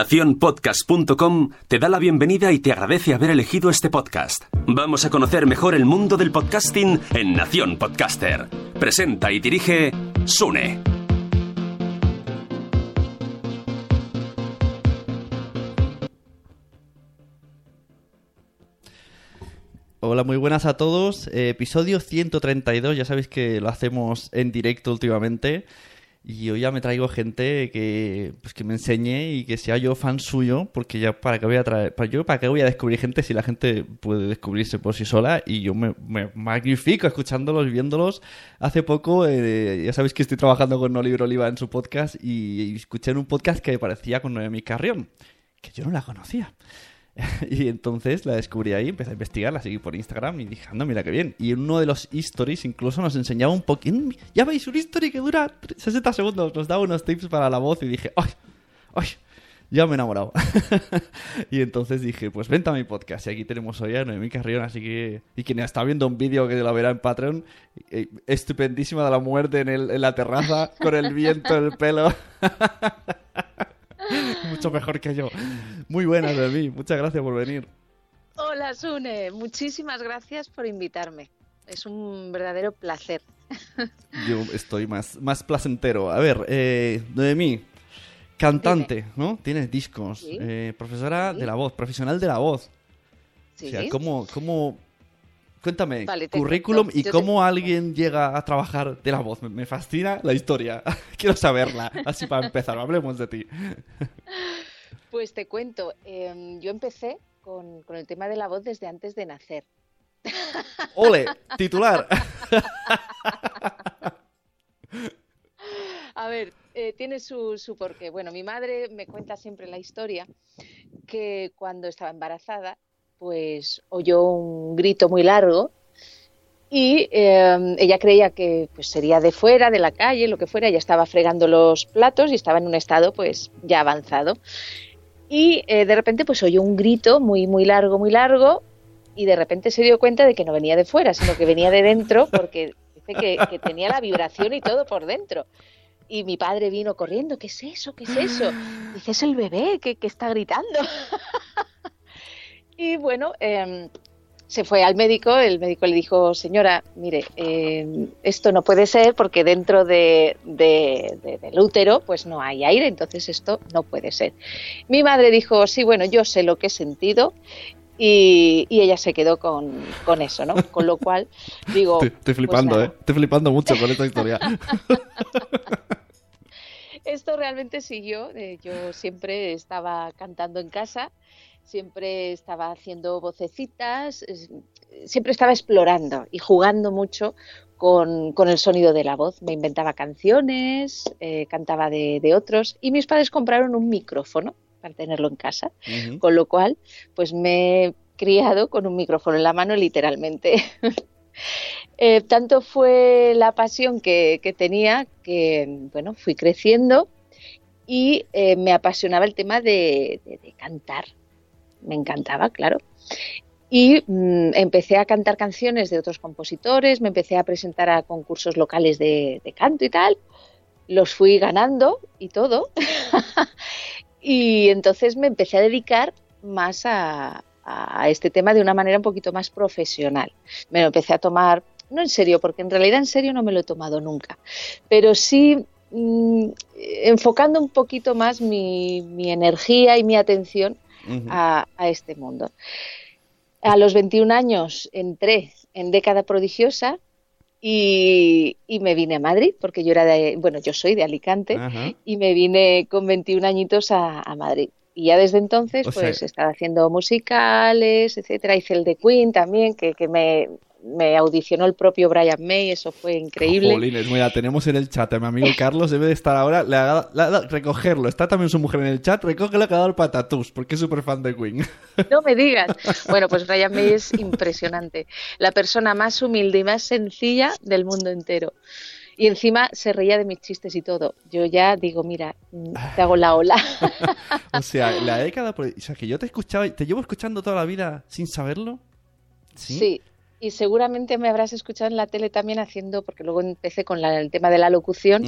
Naciónpodcast.com te da la bienvenida y te agradece haber elegido este podcast. Vamos a conocer mejor el mundo del podcasting en Nación Podcaster. Presenta y dirige Sune. Hola, muy buenas a todos. Episodio 132, ya sabéis que lo hacemos en directo últimamente. Y hoy ya me traigo gente que, pues que me enseñe y que sea yo fan suyo, porque ya para qué voy a para yo para qué voy a descubrir gente si la gente puede descubrirse por sí sola y yo me, me magnifico escuchándolos, viéndolos. Hace poco, eh, ya sabéis que estoy trabajando con Oliver Oliva en su podcast y, escuché en un podcast que parecía con Noemi Carrión, que yo no la conocía. y entonces la descubrí ahí, empecé a investigar, la seguí por Instagram y dije, anda, mira qué bien. Y en uno de los stories incluso nos enseñaba un poquito. Ya veis, un story que dura 60 segundos, nos daba unos tips para la voz y dije, ¡ay! ¡ay! Ya me he enamorado. y entonces dije, pues vente a mi podcast. Y aquí tenemos hoy a Noemí Carrión, así que... Y quien está viendo un vídeo que lo verá en Patreon, eh, estupendísima de la muerte en, el, en la terraza, con el viento en el pelo. Mucho mejor que yo. Muy buenas, Noemí. Muchas gracias por venir. Hola, Sune. Muchísimas gracias por invitarme. Es un verdadero placer. Yo estoy más, más placentero. A ver, eh, Noemí, cantante, ¿no? Tienes discos. Sí. Eh, profesora Sí. de la voz, profesional de la voz. Sí. O sea, ¿cómo, cómo... Cuéntame, Vale, currículum cuento. y Yo te- cómo alguien llega a trabajar de la voz. Me, me fascina la historia. Quiero saberla. Así para empezar, hablemos de ti. Pues te cuento. eh, yo empecé con, con el tema de la voz desde antes de nacer. Ole, titular. A ver, eh, tiene su, su porqué. Bueno, mi madre me cuenta siempre la historia que cuando estaba embarazada, pues oyó un grito muy largo y eh, ella creía que pues, sería de fuera, de la calle, lo que fuera. Ella estaba fregando los platos y estaba en un estado pues ya avanzado. Y eh, de repente pues oyó un grito muy, muy largo, muy largo y de repente se dio cuenta de que no venía de fuera, sino que venía de dentro porque dice que, que tenía la vibración y todo por dentro. Y mi padre vino corriendo, ¿qué es eso? ¿Qué es eso? Dice, es el bebé que, que está gritando. Y bueno, eh, se fue al médico, el médico le dijo, señora, mire, eh, esto no puede ser porque dentro de, de- de- del útero pues no hay aire, entonces esto no puede ser. Mi madre dijo, sí, bueno, yo sé lo que he sentido y, y ella se quedó con, con eso, ¿no? Con lo cual, digo... Estoy, estoy pues flipando. ¿eh? Estoy flipando mucho con esta historia. Esto realmente siguió. eh, yo siempre estaba cantando en casa, siempre estaba haciendo vocecitas, siempre estaba explorando y jugando mucho con, con el sonido de la voz. Me inventaba canciones, eh, cantaba de, de otros y mis padres compraron un micrófono para tenerlo en casa, con lo cual pues me he criado con un micrófono en la mano literalmente. Eh, tanto fue la pasión que, que tenía que, bueno, fui creciendo y eh, me apasionaba el tema de, de- de cantar. Me encantaba, claro. Y mm, empecé a cantar canciones de otros compositores, me empecé a presentar a concursos locales de, de canto y tal. Los fui ganando y todo. y entonces me empecé a dedicar más a, a este tema de una manera un poquito más profesional. Me lo empecé a tomar, no en serio, porque en realidad en serio no me lo he tomado nunca, pero sí mm, enfocando un poquito más mi, mi energía y mi atención a, este mundo. A los 21 años entré en década prodigiosa y, me vine a Madrid, porque yo era de, bueno, yo soy de Alicante, y me vine con 21 añitos a, Madrid. Y ya desde entonces, pues, he estado haciendo musicales, etcétera. Hice el de Queen también, que, que me, me audicionó el propio Brian May, eso fue increíble. Jolines, mira, tenemos en el chat a mi amigo Carlos, debe de estar ahora, le recogerlo, está también su mujer en el chat, recógelo que ha dado el patatús, porque es súper fan de Queen. No me digas. Bueno, pues Brian May es impresionante, la persona más humilde y más sencilla del mundo entero. Y encima se reía de mis chistes y todo. Yo ya digo, mira, te hago la ola. o sea, la década... O sea, que yo te escuchaba, te llevo escuchando toda la vida sin saberlo. sí y seguramente me habrás escuchado en la tele también haciendo, porque luego empecé con el tema de la locución,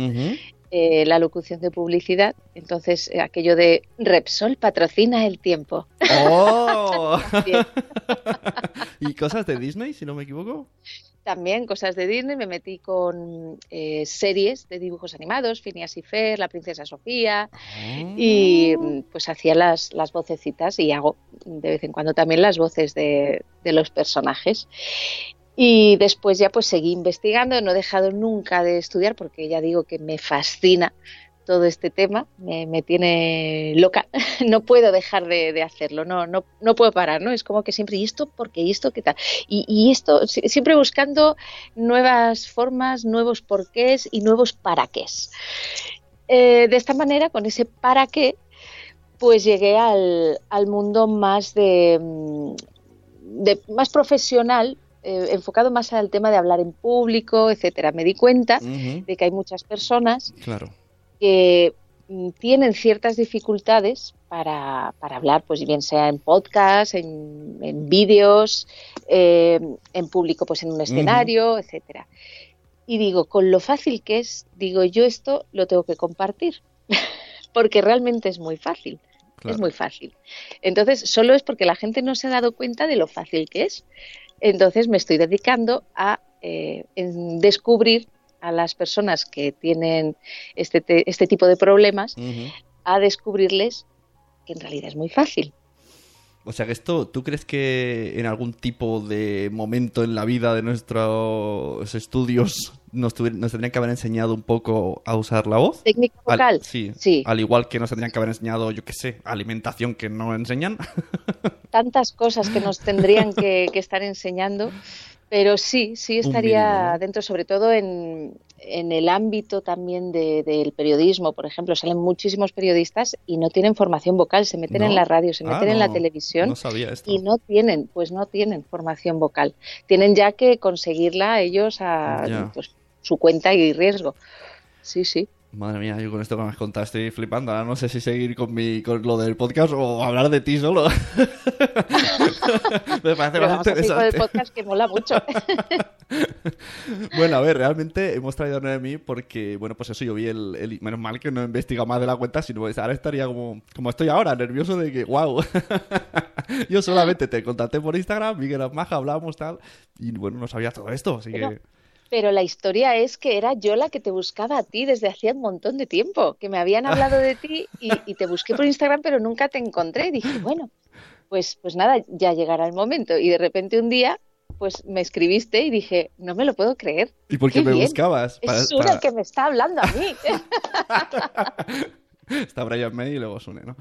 eh, la locución de publicidad. Entonces, eh, aquello de Repsol patrocina el tiempo. ¡Oh! ¿Y cosas de Disney, si no me equivoco? También cosas de Disney, me metí con eh, series de dibujos animados, Phineas y Fer, La Princesa Sofía, y ah. pues hacía las, las vocecitas y hago de vez en cuando también las voces de, de los personajes. Y después ya pues seguí investigando, no he dejado nunca de estudiar porque ya digo que me fascina todo este tema, me, tiene loca, no puedo dejar de, hacerlo, no, no, no puedo parar, ¿no? Es como que siempre, ¿y esto por qué? ¿Y esto qué tal? Y, esto, siempre buscando nuevas formas, nuevos porqués y nuevos para qué. Eh, de esta manera, con ese para qué, pues llegué al, al mundo más de, de más profesional eh, enfocado más al tema de hablar en público, etcétera. Me di cuenta de que hay muchas personas que mm, tienen ciertas dificultades para, para, hablar, pues bien sea en podcast, en, vídeos, eh, en público, pues en un escenario, etcétera. Y digo, con lo fácil que es, digo, yo esto lo tengo que compartir, porque realmente es muy fácil. Es muy fácil. Entonces, solo es porque la gente no se ha dado cuenta de lo fácil que es. Entonces me estoy dedicando a eh, descubrir a las personas que tienen este, este tipo de problemas, a descubrirles que en realidad es muy fácil. O sea que esto, ¿tú crees que en algún tipo de momento en la vida de nuestros estudios nos, tendrían que haber enseñado un poco a usar la voz? Técnica vocal. sí, sí, Al igual que nos tendrían que haber enseñado, yo qué sé, alimentación que no enseñan. Tantas cosas que nos tendrían que, que estar enseñando. Pero sí, sí estaría dentro, sobre todo en, en el ámbito también del periodismo, por ejemplo, salen muchísimos periodistas y no tienen formación vocal, se meten en la radio, se meten en la televisión y no tienen, pues no tienen formación vocal. Tienen ya que conseguirla ellos a pues, su cuenta y riesgo. Sí, sí. Madre mía, yo con esto que me has contado estoy flipando. Ahora no sé si seguir con, mi, con lo del podcast o hablar de ti solo. me parece Pero bastante interesante. podcast que mola mucho. bueno, a ver, realmente hemos traído a Noemi porque, bueno, pues eso, yo vi el, Menos mal que no he investigado más de la cuenta, sino que ahora estaría como, como estoy ahora, nervioso de que, wow. yo solamente te contacté por Instagram, vi que eras maja, hablábamos tal, y bueno, no sabía todo esto, así que... Pero la historia es que era yo la que te buscaba a ti desde hacía un montón de tiempo, que me habían hablado de ti y, te busqué por Instagram, pero nunca te encontré. Y dije, bueno, pues, pues nada, ya llegará el momento. Y de repente un día, pues me escribiste y dije, no me lo puedo creer. ¿Y por qué, me buscabas? es Sune que me está hablando a mí. Está Brian May y luego Sune, ¿no?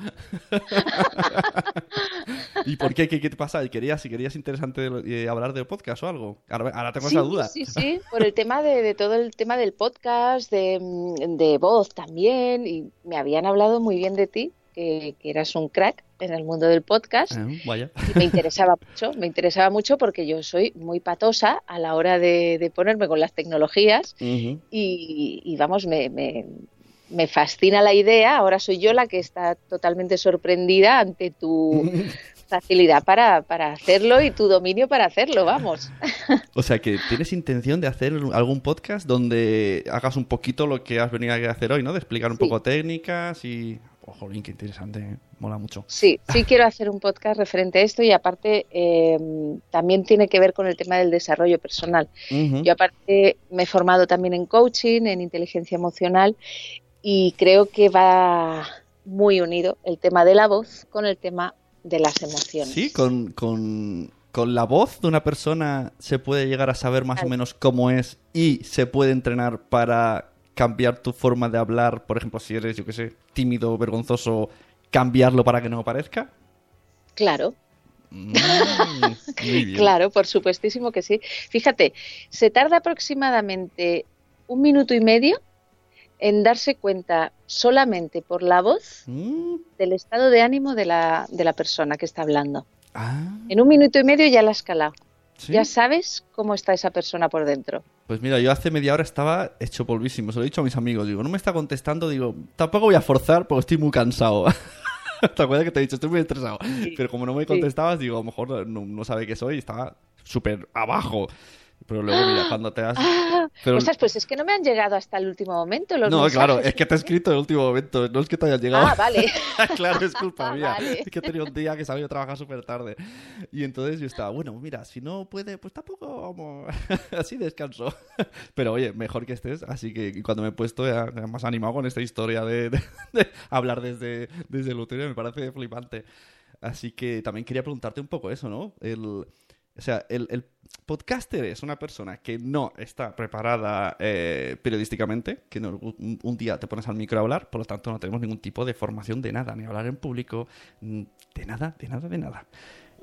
¿Y por qué? ¿Qué, te pasa? ¿Querías, si querías interesante eh, hablar del podcast o algo? Ahora, tengo esa duda. Sí, sí, por el tema de, todo el tema del podcast, de, voz también, y me habían hablado muy bien de ti, que, eras un crack en el mundo del podcast. Ah, vaya. Y me interesaba mucho, me interesaba mucho porque yo soy muy patosa a la hora de, ponerme con las tecnologías y, vamos, me, me fascina la idea, ahora soy yo la que está totalmente sorprendida ante tu facilidad para, hacerlo y tu dominio para hacerlo, vamos. O sea que tienes intención de hacer algún podcast donde hagas un poquito lo que has venido a hacer hoy, ¿no? De explicar un poco técnicas y... Ojo, oh, qué interesante, ¿eh? mola mucho. Sí, sí quiero hacer un podcast referente a esto y aparte em, también tiene que ver con el tema del desarrollo personal. Yo aparte me he formado también en coaching, en inteligencia emocional y creo que va muy unido el tema de la voz con el tema de las emociones. Sí, con, con, con la voz de una persona se puede llegar a saber más o menos cómo es y se puede entrenar para cambiar tu forma de hablar. Por ejemplo, si eres, yo qué sé, tímido, vergonzoso, cambiarlo para que no parezca. Claro, Mm. Claro, por supuestísimo que sí. Fíjate, se tarda aproximadamente un minuto y medio en darse cuenta solamente por la voz Mm, del estado de ánimo de la, de la persona que está hablando. ah, En un minuto y medio ya la has escalado. ¿sí? Ya sabes cómo está esa persona por dentro. Pues mira, yo hace media hora estaba hecho polvísimo. Se lo he dicho a mis amigos. Digo, no me está contestando. Digo, tampoco voy a forzar porque estoy muy cansado. ¿Te acuerdas que te he dicho? Estoy muy estresado. Pero como no me contestabas, digo, a lo mejor no, no sabe qué soy y estaba súper abajo. Pero luego, mira, cuando te has... Ah, Pero- ostras, pues es que no me han llegado hasta el último momento los No, mensajes. claro, es que te he escrito en el último momento. No es que te hayas llegado. Ah, vale. claro, es culpa Ah, mía. vale. Es que he tenido un día que salí a trabajar súper tarde. Y entonces yo estaba, bueno, mira, si no puede, pues tampoco vamos. así descanso. Pero oye, mejor que estés. Así que cuando me he puesto ya, ya más animado con esta historia de, de- de hablar desde, desde el útero, me parece flipante. Así que también quería preguntarte un poco eso, ¿no? El, o sea, el, el podcaster es una persona que no está preparada eh, periodísticamente, que no- un, un día te pones al micro a hablar, por lo tanto no tenemos ningún tipo de formación de nada, ni hablar en público, mm, de nada, de nada, de nada.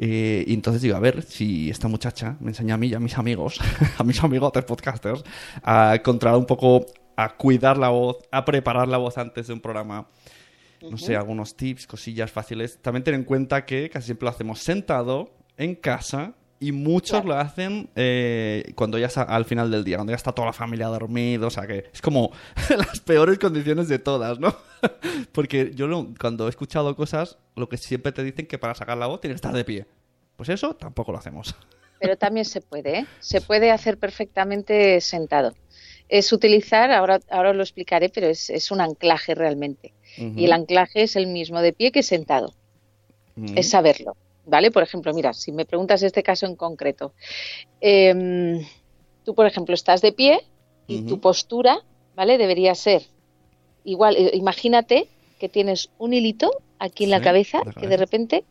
Eh, y entonces digo, a ver si esta muchacha me enseña a mí y a mis amigos, a mis amigos de podcasters, a controlar un poco, a cuidar la voz, a preparar la voz antes de un programa no sé, algunos tips, cosillas fáciles. También ten en cuenta que casi siempre lo hacemos sentado, en casa, y muchos Claro. lo hacen eh, cuando ya está al final del día, cuando ya está toda la familia dormida, o sea que es como las peores condiciones de todas, ¿no? Porque yo lo- cuando he escuchado cosas, lo que siempre te dicen que para sacar la voz tienes que estar de pie. Pues eso tampoco lo hacemos. Pero también se puede, ¿eh? Se puede hacer perfectamente sentado. Es utilizar, ahora, ahora os lo explicaré, pero es, es un anclaje realmente. Y el anclaje es el mismo de pie que sentado. Es saberlo, ¿vale? Por ejemplo, mira, si me preguntas este caso en concreto, em, tú, por ejemplo, estás de pie y tu postura, ¿vale? Debería ser igual. eh, Imagínate que tienes un hilito aquí en la cabeza que de repente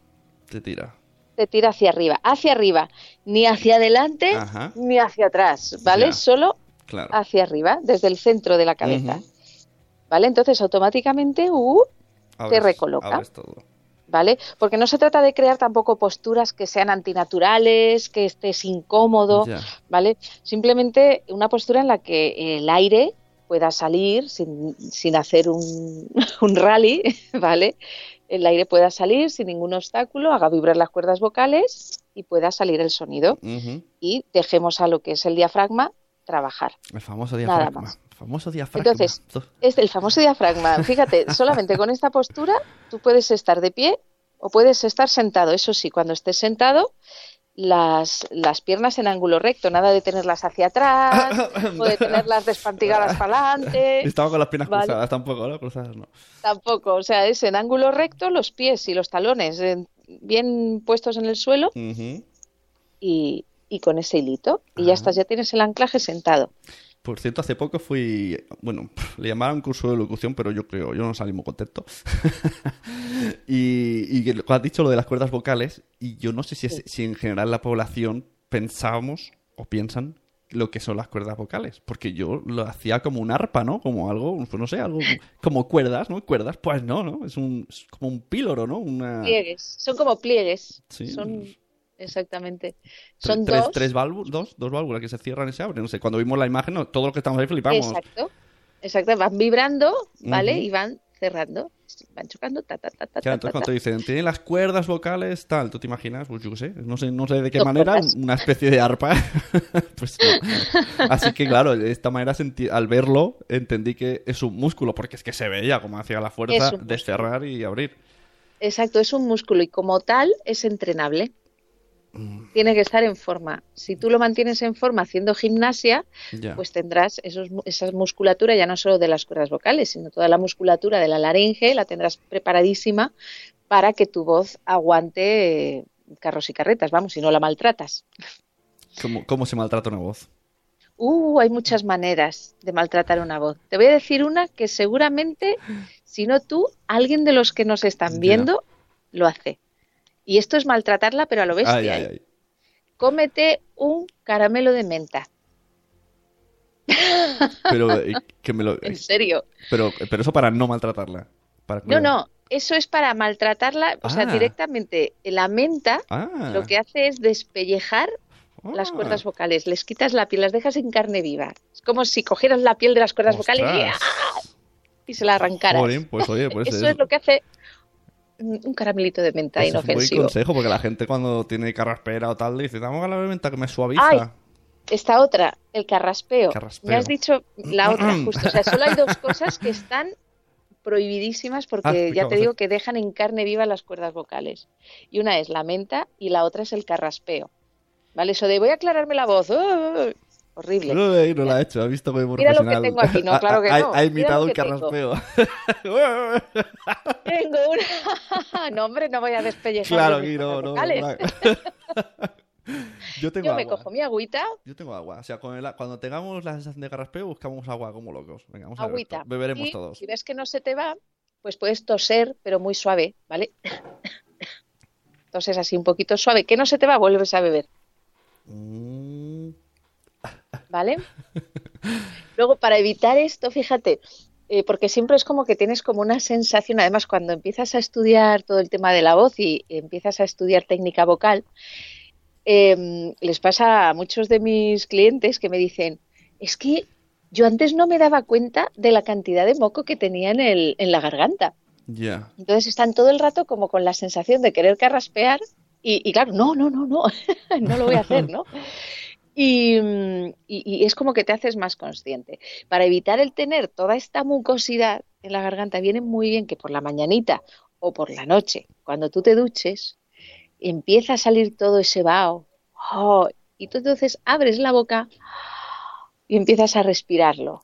Te tira. te tira hacia arriba, hacia arriba, ni hacia adelante Ajá. ni hacia atrás, ¿vale? Solo Claro. hacia arriba, desde el centro de la cabeza. ¿vale? Entonces automáticamente, uh, Abres- recoloca. todo. ¿Vale? Porque no se trata de crear tampoco posturas que sean antinaturales, que estés incómodo. ¿vale? Simplemente una postura en la que el aire pueda salir sin, sin hacer un, un rally, ¿vale? El aire pueda salir sin ningún obstáculo, haga vibrar las cuerdas vocales y pueda salir el sonido. Y dejemos a lo que es el diafragma trabajar. El famoso Nada diafragma. más. Famoso diafragma. Entonces, Es el famoso diafragma. Fíjate, solamente con esta postura tú puedes estar de pie o puedes estar sentado. Eso sí, cuando estés sentado, las, las piernas en ángulo recto, nada de tenerlas hacia atrás o de tenerlas despantigadas para adelante. Estaba con las piernas Vale. cruzadas tampoco, ¿no? Cruzadas no. Tampoco, o sea, es en ángulo recto, los pies y los talones bien puestos en el suelo Ujú. y, y con ese hilito. Y ya Ah. estás, ya tienes el anclaje sentado. Por cierto, hace poco fui, bueno, le llamaban curso de locución, pero yo creo, yo no salí muy contento. y, has dicho lo de las cuerdas vocales, y yo no sé si, es- si en general la población pensábamos o piensan lo que son las cuerdas vocales, porque yo lo hacía como un arpa, ¿no? Como algo, pues no sé, algo como cuerdas, ¿no? Cuerdas, pues no, ¿no? Es, un, es como un píloro, ¿no? Una... Pliegues, son como pliegues. Sí. Son, exactamente. Son tres, dos. tres válvulas, dos, dos válvulas que se cierran y se abren. No sé, cuando vimos la imagen, no, todo lo que estamos ahí flipamos. Exacto. Exacto, van vibrando, ¿vale? Y van cerrando, van chocando, ta, ta, ta, ta, Claro, entonces ta, cuando te dicen, tienen las cuerdas vocales, tal, ¿tú te imaginas? Pues yo qué sé, no sé, no sé de qué manera, una especie de arpa. pues no. Así que claro, de esta manera al verlo entendí que es un músculo, porque es que se veía como hacía la fuerza de cerrar y abrir. Exacto, es un músculo y como tal es entrenable. Tiene que estar en forma. Si tú lo mantienes en forma haciendo gimnasia, pues tendrás esos, esa musculatura ya no solo de las cuerdas vocales, sino toda la musculatura de la laringe, la tendrás preparadísima para que tu voz aguante eh, carros y carretas, vamos, si no la maltratas. ¿Cómo, cómo se maltrata una voz? Uh, hay muchas maneras de maltratar una voz. Te voy a decir una que seguramente, si no tú, alguien de los que nos están viendo lo hace. Y esto es maltratarla, pero a lo bestia. Ay, ay, ¿eh? ay. Cómete un caramelo de menta. Pero, eh, que me lo, En serio. pero, pero eso para no maltratarla. Para No, no, eso es para maltratarla, o sea, Ah. directamente la menta Ah, lo que hace es despellejar las ah, cuerdas vocales, les quitas la piel, las dejas en carne viva. Es como si cogieras la piel de las cuerdas vocales y, se la arrancaras. Pues oye, pues eso es lo que hace un caramelito de menta pues es un buen inofensivo. consejo, porque la gente cuando tiene carraspera o tal dice, dame la menta que me suaviza. Ay, Esta otra, el carraspeo. Carraspeo. Me has dicho la otra, justo. O sea, solo hay dos cosas que están prohibidísimas Ah, porque ya explícame, te digo que dejan en carne viva las cuerdas vocales. Y una es la menta y la otra es el carraspeo. ¿Vale? Eso de voy a aclararme la voz. ¡oh! Horrible. Uy, no la ha hecho, ha visto muy Mira lo que tengo aquí, no, claro que Ha- no. Ha, imitado un que tengo. carraspeo. Tengo una. no, hombre, no voy a despellejar. claro, aquí no, no. no. Yo tengo Yo me agua. cojo mi agüita, Yo tengo agua. O sea, con el- cuando tengamos la sensación de carraspeo, buscamos agua como locos. Venga, vamos a ver agüita. Beberemos y todos. si ves que no se te va, pues puedes toser, pero muy suave, ¿vale? Toses así un poquito suave. Que no se te va, vuelves a beber, Mm, ¿vale? Luego, para evitar esto, fíjate, eh, porque siempre es como que tienes como una sensación, además cuando empiezas a estudiar todo el tema de la voz y empiezas a estudiar técnica vocal, eh, les pasa a muchos de mis clientes que me dicen, es que yo antes no me daba cuenta de la cantidad de moco que tenía en, el, en la garganta. Ya. Entonces están todo el rato como con la sensación de querer carraspear y, y claro, no, no, no, no, no lo voy a hacer, ¿no? Y, y- y es como que te haces más consciente. Para evitar el tener toda esta mucosidad en la garganta, viene muy bien que por la mañanita o por la noche, cuando tú te duches, empieza a salir todo ese vaho. ¡oh! y tú entonces abres la boca y empiezas a respirarlo.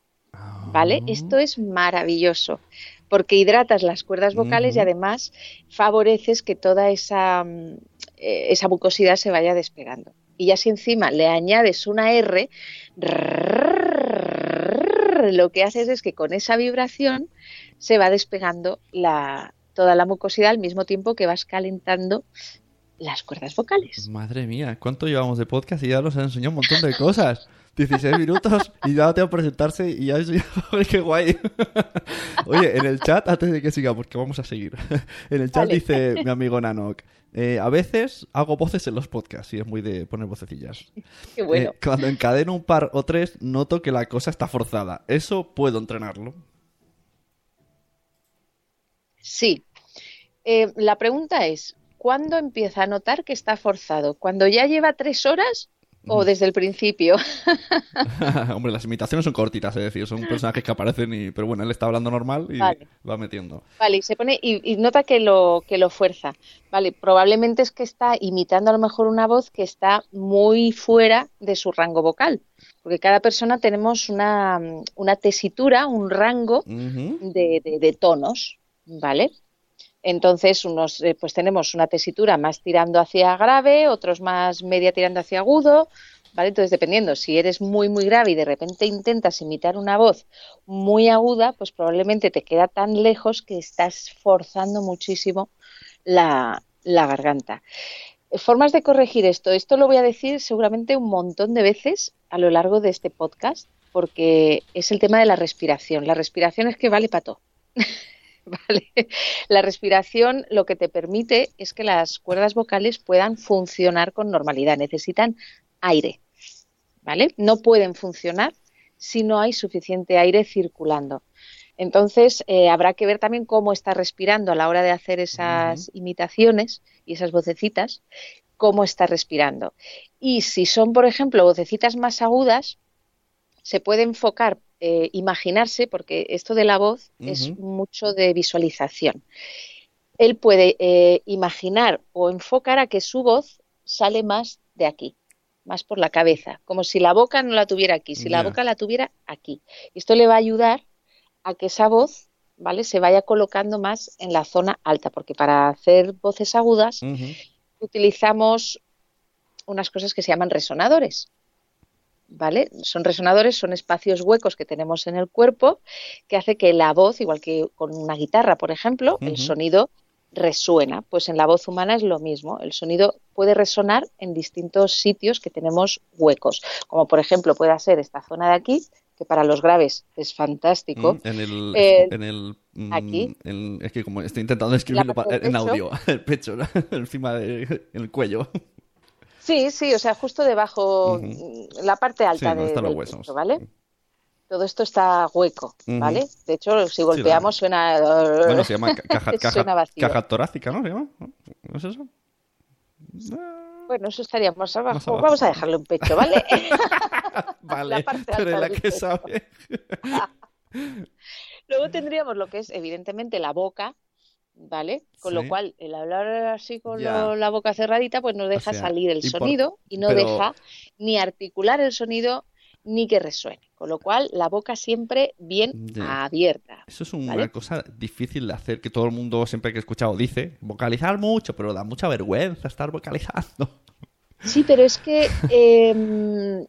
¿Vale? Ah. Esto es maravilloso porque hidratas las cuerdas vocales y además favoreces que toda esa, eh, esa mucosidad se vaya despegando. Y ya si encima le añades una R, lo que haces es que con esa vibración se va despegando la, toda la mucosidad al mismo tiempo que vas calentando las cuerdas vocales. Madre mía, ¿cuánto llevamos de podcast y ya nos han enseñado un montón de cosas? 16 minutos y ya tengo que presentarse y ya es... ¡Qué guay! Oye, en el chat, antes de que siga, porque vamos a seguir. En el chat Vale. dice mi amigo Nanok, eh, a veces hago voces en los podcasts y es muy de poner vocecillas. Qué bueno. Eh, cuando encadeno un par o tres, noto que la cosa está forzada. ¿Eso puedo entrenarlo? Sí. Eh, la pregunta es, ¿cuándo empieza a notar que está forzado? ¿Cuando ya lleva tres horas. O desde el principio? Hombre, las imitaciones son cortitas, es decir, son personajes que aparecen y... Pero bueno, él está hablando normal y Vale. va metiendo. Vale, y se pone y, y nota que lo que lo fuerza. Vale, probablemente es que está imitando a lo mejor una voz que está muy fuera de su rango vocal, porque cada persona tenemos una, una tesitura, un rango Ujú. de, de- de tonos, ¿vale? Entonces, unos, eh, pues tenemos una tesitura más tirando hacia grave, otros más media tirando hacia agudo, ¿vale? Entonces, dependiendo, si eres muy, muy grave y de repente intentas imitar una voz muy aguda, pues probablemente te queda tan lejos que estás forzando muchísimo la, la garganta. Eh, Formas de corregir esto. Esto lo voy a decir seguramente un montón de veces a lo largo de este podcast, porque es el tema de la respiración. La respiración es que vale para todo. ¿Vale? La respiración lo que te permite es que las cuerdas vocales puedan funcionar con normalidad. Necesitan aire. ¿Vale? No pueden funcionar si no hay suficiente aire circulando. Entonces, eh, habrá que ver también cómo está respirando a la hora de hacer esas imitaciones y esas vocecitas, cómo está respirando. Y si son, por ejemplo, vocecitas más agudas, se puede enfocar, eh, imaginarse, porque esto de la voz es mucho de visualización. Él puede eh, imaginar o enfocar a que su voz sale más de aquí, más por la cabeza, como si la boca no la tuviera aquí, si la boca la tuviera aquí. Esto le va a ayudar a que esa voz, ¿vale? Se vaya colocando más en la zona alta, porque para hacer voces agudas utilizamos unas cosas que se llaman resonadores. ¿Vale? Son resonadores, son espacios huecos que tenemos en el cuerpo que hace que la voz, igual que con una guitarra, por ejemplo, el sonido resuena. Pues en la voz humana es lo mismo. El sonido puede resonar en distintos sitios que tenemos huecos, como por ejemplo puede ser esta zona de aquí, que para los graves es fantástico. Mm, en el, Eh, en el mm, aquí. en- es que como estoy intentando escribirlo en audio, el pecho, ¿no? encima del el cuello. Sí, sí, o sea, justo debajo, mm, la parte alta Sí, de, están los del huesos. pecho, ¿vale? Todo esto está hueco. ¿vale? De hecho, si golpeamos suena... Bueno, se llama ca- caja, caja, Suena vacío. caja torácica, ¿no? ¿Se llama? ¿No es eso? Bueno, eso estaríamos abajo. Más abajo. Vamos a dejarlo en pecho, ¿vale? Vale, parte tú eres alta la que pecho. sabe. Luego tendríamos lo que es, evidentemente, la boca, ¿vale? Con Sí. lo cual, el hablar así con lo- la boca cerradita, pues no deja sea, salir el sonido y no pero- deja ni articular el sonido ni que resuene. Con lo cual, la boca siempre bien abierta. Eso es una ¿Vale? cosa difícil de hacer, que todo el mundo siempre que he escuchado dice, vocalizar mucho, pero da mucha vergüenza estar vocalizando. Sí, pero es que eh,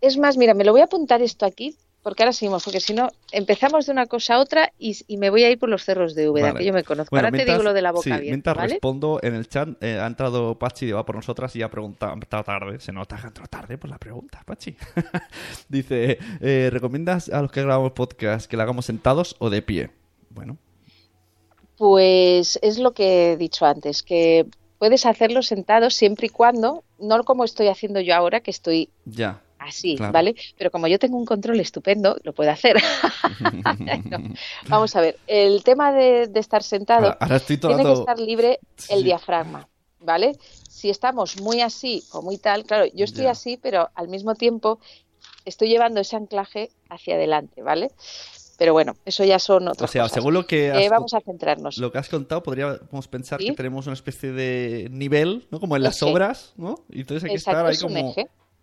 es más, mira, me lo voy a apuntar esto aquí, porque ahora seguimos, porque si no, empezamos de una cosa a otra y, y me voy a ir por los cerros de Úbeda, Vale. que yo me conozco. Bueno, ahora te digo lo de la sí, boca abierta, mientras ¿vale? respondo en el chat, eh, ha entrado Pachi y va por nosotras y ha preguntado, ha entrado tarde, se nota que ha entrado tarde por la pregunta, Pachi. Dice, eh, ¿recomiendas a los que grabamos podcast que lo hagamos sentados o de pie? Bueno, Pues es lo que he dicho antes, que puedes hacerlo sentado siempre y cuando, no como estoy haciendo yo ahora, que estoy ya. Así, Claro. ¿vale? Pero como yo tengo un control estupendo, lo puedo hacer. No. Vamos a ver, el tema de, de estar sentado Ahora, ahora estoy tiene que estar libre el Sí. diafragma, ¿vale? Si estamos muy así o muy tal, claro, yo estoy Ya. así, pero al mismo tiempo estoy llevando ese anclaje hacia adelante, ¿vale? Pero bueno, eso ya son O otras sea, cosas. según lo que Eh, vamos a centrarnos. lo que has contado, podríamos pensar Sí. que tenemos una especie de nivel, ¿no? Como en las Eje. obras, ¿no? Y entonces hay que Exacto, estar ahí es como...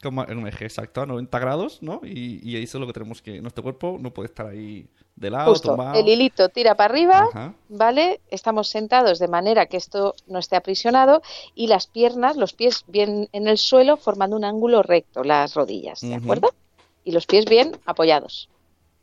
como en un eje exacto a 90 grados, ¿no? Y, y eso es lo que tenemos que... Nuestro cuerpo no puede estar ahí de lado, Justo, tumbado. el hilito tira para arriba, Ajá. ¿vale? Estamos sentados de manera que esto no esté aprisionado y las piernas, los pies bien en el suelo formando un ángulo recto, las rodillas, ¿de acuerdo? Y los pies bien apoyados,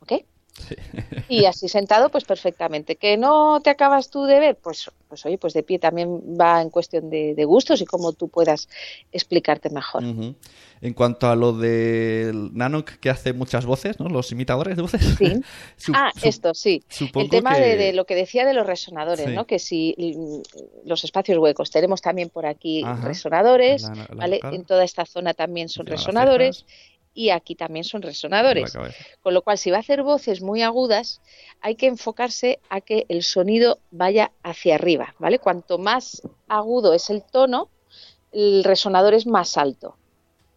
¿ok? Sí. Y así sentado, pues perfectamente. ¿Que no te acabas tú de ver? Pues, pues oye, pues de pie también va en cuestión de, de gustos y cómo tú puedas explicarte mejor. En cuanto a lo del Nanoc que hace muchas voces, ¿no? Los imitadores de voces. Sí. Ah, esto sí. El tema que- de, de lo que decía de los resonadores, Sí. ¿no? Que si mm, los espacios huecos, tenemos también por aquí Ajá. resonadores, La- la ¿vale? En toda esta zona también son de resonadores cejas, y aquí también son resonadores. Con lo cual, si va a hacer voces muy agudas, hay que enfocarse a que el sonido vaya hacia arriba, ¿vale? Cuanto más agudo es el tono, el resonador es más alto,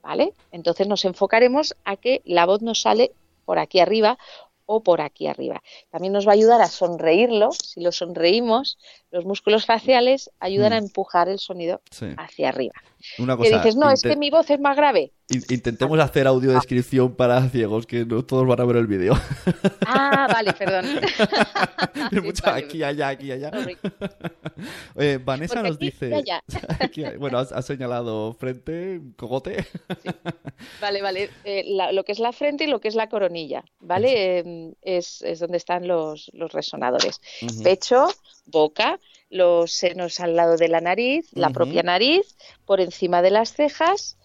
¿vale? Entonces nos enfocaremos a que la voz nos sale por aquí arriba o por aquí arriba. También nos va a ayudar a sonreírlo. Si lo sonreímos, los músculos faciales ayudan Mm. a empujar el sonido Sí. hacia arriba. Una Que cosa, dices, no, es que mi voz es más grave. in- intentemos hacer audiodescripción para ciegos, que no todos van a ver el vídeo. Ah, vale, perdón. Hay mucho vale. aquí, allá, aquí, allá. Eh, Vanessa Porque nos aquí dice... allá. Aquí bueno, has, has señalado frente, cogote. Vale, vale. Eh, la- lo que es la frente y lo que es la coronilla, ¿vale? Eh, es, es donde están los, los resonadores. Ujú. Pecho, boca, los senos al lado de la nariz, la propia nariz, por encima de las cejas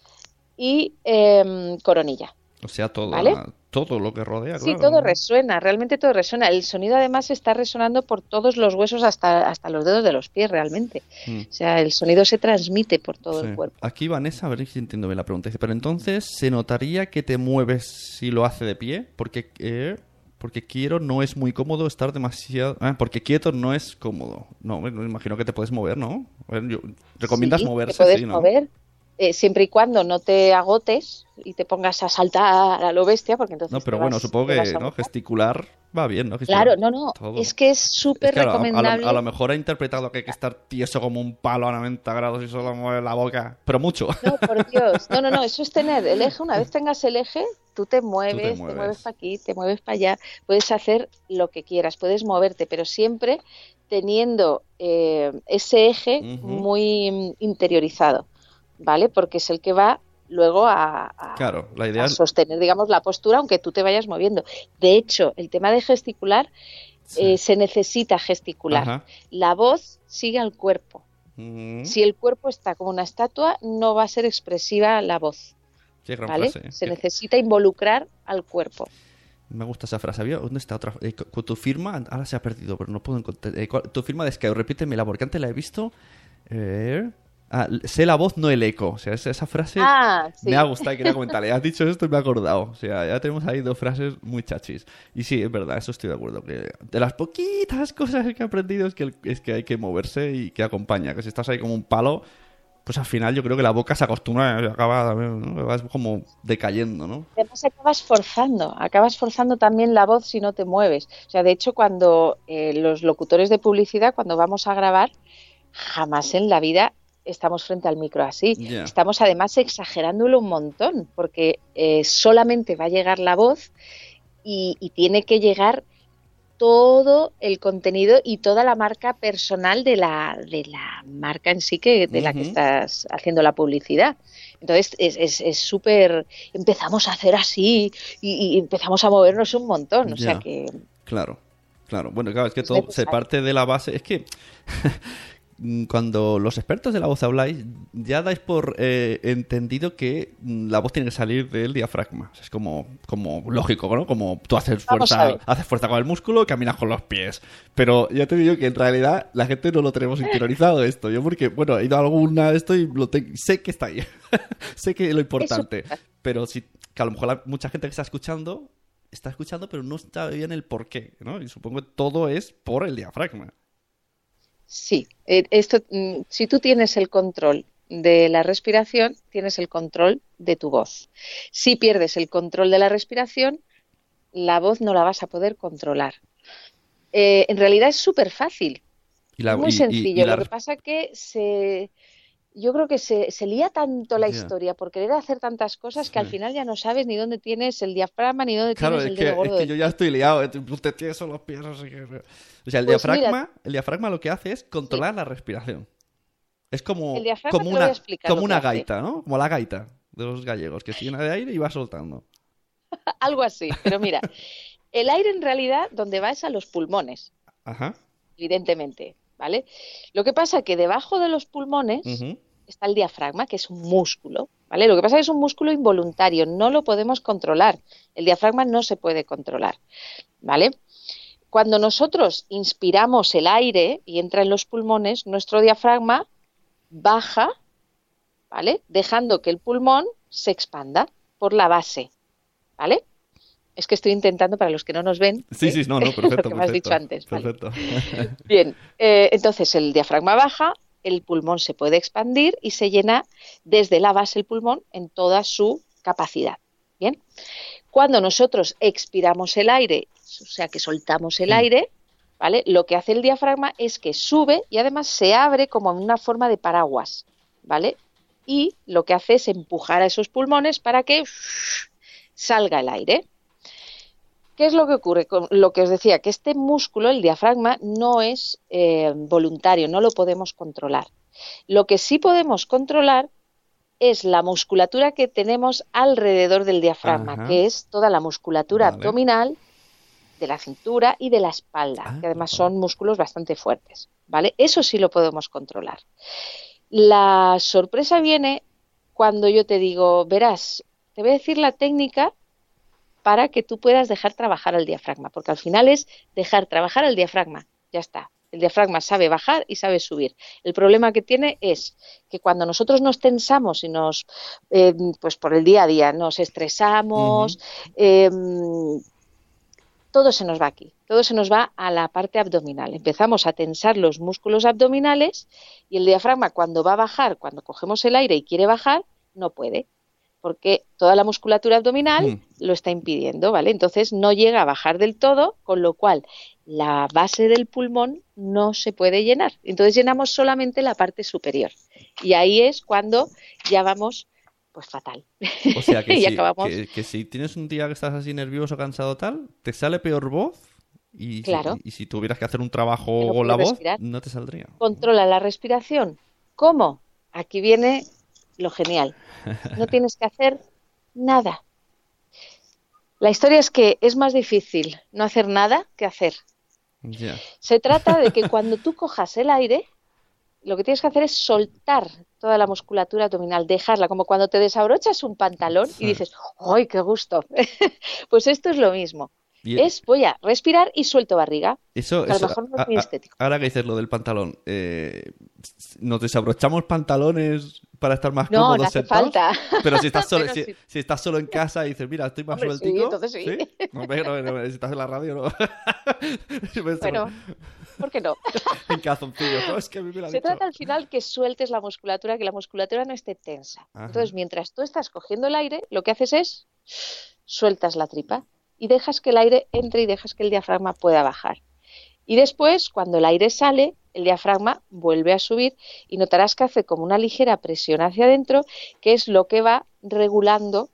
y em, coronilla. O sea, todo, ¿Vale? todo lo que rodea, Sí, claro. todo resuena, realmente todo resuena. El sonido además está resonando por todos los huesos hasta, hasta los dedos de los pies, realmente. Mm. O sea, el sonido se transmite por todo Sí. el cuerpo. Aquí Vanessa, a ver si entiendo bien la pregunta. Dice, pero entonces, ¿se notaría que te mueves si lo hace de pie? Porque, eh, porque quiero no es muy cómodo estar demasiado... Ah, porque quieto no es cómodo. No, me imagino que te puedes mover, ¿no? Yo- ¿Recomiendas Sí, moverse? Te puedes sí, ¿no? Eh, siempre y cuando no te agotes y te pongas a saltar a lo bestia, porque entonces No, pero vas- bueno, supongo que ¿no? gesticular va bien, ¿no? Gesticular Claro, no, no, todo. es que es súper Es que a recomendable. a lo mejor ha interpretado que hay que estar tieso como un palo a 90 grados y solo mueve la boca, pero mucho. No, por Dios. No, no, no, eso es tener el eje. Una vez tengas el eje, tú te mueves, te mueves. mueves, para aquí, te mueves para allá. Puedes hacer lo que quieras, puedes moverte, pero siempre teniendo eh, ese eje muy interiorizado, ¿vale? Porque es el que va luego a, a- Claro, la a idea... sostener, digamos, la postura, aunque tú te vayas moviendo. De hecho, el tema de gesticular eh, se necesita gesticular. Ajá. La voz sigue al cuerpo. Mm, Si el cuerpo está como una estatua, no va a ser expresiva la voz, qué gran ¿vale? frase. Se Qué- necesita involucrar al cuerpo. Me gusta esa frase. Había, ¿Dónde está otra? Eh, con tu firma, ahora se ha perdido, pero no puedo encontrar. eh, ¿cuál- tu firma de Skype, repítemela, porque antes la he visto. Eh, ah, sé la voz, no el eco. O sea, esa, frase Ah, sí. me ha gustado y quería comentarle. Has dicho esto y me he acordado. O sea, ya tenemos ahí dos frases muy chachis. Y sí, es verdad, eso estoy de acuerdo. Que de las poquitas cosas que he aprendido es que, el- es que hay que moverse y que acompaña. Que si estás ahí como un palo, pues al final yo creo que la boca se acostumbra y acaba también, ¿no? vas como decayendo, ¿no? Además acabas forzando, acabas forzando también la voz si no te mueves. O sea, de hecho, cuando eh, los locutores de publicidad, cuando vamos a grabar, jamás en la vida estamos frente al micro así. Estamos además exagerándolo un montón, porque eh, solamente va a llegar la voz y, y tiene que llegar todo el contenido y toda la marca personal de la, de la marca en sí que de la que estás haciendo la publicidad. Entonces es es- es súper, empezamos a hacer así y, y empezamos a movernos un montón. O sea que Claro, claro. Bueno, claro, es que Es todo se parte de la base. Es que cuando los expertos de la voz habláis, ya dais por eh, entendido que mm, la voz tiene que salir del diafragma. O sea, es como, como lógico, ¿no? Como tú haces fuerza, haces fuerza con el músculo, caminas con los pies. Pero ya te digo que en realidad la gente no lo tenemos interiorizado esto. Yo porque, bueno, he ido a alguna de esto y lo te- sé que está ahí. sé que es lo importante. Pero sí, que a lo mejor la- mucha gente que está escuchando está escuchando, pero no está bien el por qué, ¿no? Y supongo que todo es por el diafragma. Sí, eh, esto, mm, si tú tienes el control de la respiración, tienes el control de tu voz. Si pierdes el control de la respiración, la voz no la vas a poder controlar. Eh, en realidad es súper fácil. La, Muy y- y- sencillo. y la Lo que pasa que se, yo creo que se, se lía tanto la historia por querer hacer tantas cosas que al final ya no sabes ni dónde tienes el diafragma ni dónde Claro, tienes es el que, dedo es gordo. que del yo ya estoy liado. eh, Te tienes los pies, así que... O sea, el Pues diafragma, el diafragma lo que hace es controlar la respiración. Es como, como una, explicar como que una hace. gaita, ¿no? Como la gaita de los gallegos, que se llena de aire y va soltando. Algo así. Pero mira, el aire en realidad donde va es a los pulmones, Ajá. evidentemente. ¿Vale? Lo que pasa que debajo de los pulmones está el diafragma, que es un músculo, ¿vale? Lo que pasa es que es un músculo involuntario, no lo podemos controlar. El diafragma no se puede controlar, ¿vale? Cuando nosotros inspiramos el aire y entra en los pulmones, nuestro diafragma baja, ¿vale? Dejando que el pulmón se expanda por la base, ¿vale? Es que estoy intentando para los que no nos ven. Sí, ¿eh? sí, no, no, perfecto. Lo que me has perfecto, dicho antes, ¿vale? Perfecto. Bien, eh, entonces el diafragma baja, el pulmón se puede expandir y se llena desde la base del pulmón en toda su capacidad. Bien, cuando nosotros expiramos el aire, o sea que soltamos el Mm. aire, ¿vale? Lo que hace el diafragma es que sube y además se abre como en una forma de paraguas, ¿vale? Y lo que hace es empujar a esos pulmones para que salga el aire. ¿Qué es lo que ocurre? Con lo que os decía, que este músculo, el diafragma, no es eh, voluntario, no lo podemos controlar. Lo que sí podemos controlar es la musculatura que tenemos alrededor del diafragma, Ajá. que es toda la musculatura Vale. abdominal, de la cintura y de la espalda, Ah, que además son músculos bastante fuertes, ¿vale? Eso sí lo podemos controlar. La sorpresa viene cuando yo te digo, verás, te voy a decir la técnica para que tú puedas dejar trabajar al diafragma, porque al final es dejar trabajar al diafragma, ya está. El diafragma sabe bajar y sabe subir. El problema que tiene es que cuando nosotros nos tensamos y nos, eh, pues por el día a día, nos estresamos, eh, todo se nos va aquí, todo se nos va a la parte abdominal. Empezamos a tensar los músculos abdominales y el diafragma cuando va a bajar, cuando cogemos el aire y quiere bajar, no puede, porque toda la musculatura abdominal Mm. lo está impidiendo, ¿vale? Entonces no llega a bajar del todo, con lo cual la base del pulmón no se puede llenar. Entonces llenamos solamente la parte superior. Y ahí es cuando ya vamos pues fatal. O sea, que, Y si, acabamos- que, que si tienes un día que estás así nervioso, cansado, tal, te sale peor voz. Y, si- Claro. y si tuvieras que hacer un trabajo no con la voz, respirar. no te saldría. Controla la respiración. ¿Cómo? Aquí viene lo genial. No tienes que hacer nada. La historia es que es más difícil no hacer nada que hacer. Se trata de que cuando tú cojas el aire, lo que tienes que hacer es soltar toda la musculatura abdominal, dejarla, como cuando te desabrochas un pantalón y dices, ¡ay, qué gusto! pues esto es lo mismo. Y Es, voy a respirar y suelto barriga. eso, que a lo mejor no es a- muy estético. ahora que dices lo del pantalón, eh, ¿nos desabrochamos pantalones para estar más No, cómodos no hace sentados? falta. Pero si estás solo, si, sí. si estás solo en casa y dices, mira, estoy más Hombre, sí, entonces sí. No, pero, no, si estás en la radio, no. Estoy- Bueno, ¿por qué no? en calzoncillos. No, es que a mí me lo Se dicho. trata al final que sueltes la musculatura, que la musculatura no esté tensa. Ajá. Entonces, mientras tú estás cogiendo el aire, lo que haces es sueltas la tripa y dejas que el aire entre y dejas que el diafragma pueda bajar. Y después, cuando el aire sale, el diafragma vuelve a subir y notarás que hace como una ligera presión hacia adentro, que es lo que va regulando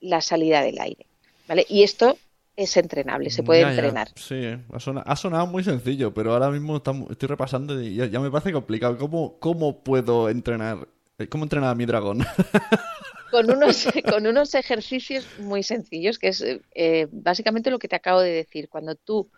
la salida del aire. ¿Vale? Y esto es entrenable, se puede Ya, ya. entrenar. Sí, ha sonado, ha sonado muy sencillo, pero ahora mismo estoy repasando y ya, ya me parece complicado. ¿Cómo, cómo puedo entrenar? eh, ¿Cómo entrenar a mi dragón? con unos, con unos ejercicios muy sencillos, que es eh, básicamente lo que te acabo de decir. Cuando tú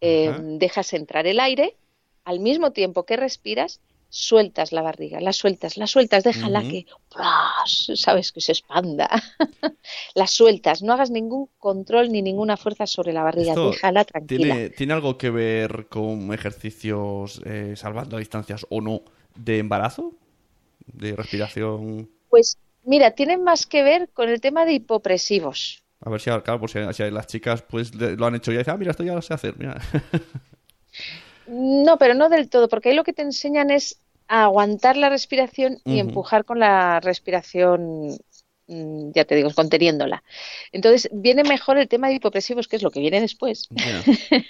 eh, dejas entrar el aire, al mismo tiempo que respiras, sueltas la barriga, la sueltas, la sueltas, déjala Ujú. que, ¡pras! sabes, que se expanda. la sueltas, no hagas ningún control ni ninguna fuerza sobre la barriga, Esto déjala tranquila. ¿Tiene, ¿Tiene algo que ver con ejercicios eh, salvando distancias o no de embarazo? ¿De respiración? Pues mira, tiene más que ver con el tema de hipopresivos. A ver si, claro, por si, las chicas pues lo han hecho ya y dicen, ah, mira, esto ya lo sé hacer, mira. No, pero no del todo, porque ahí lo que te enseñan es a aguantar la respiración y empujar con la respiración, mm, ya te digo, conteniéndola. Entonces, viene mejor el tema de hipopresivos, que es lo que viene después.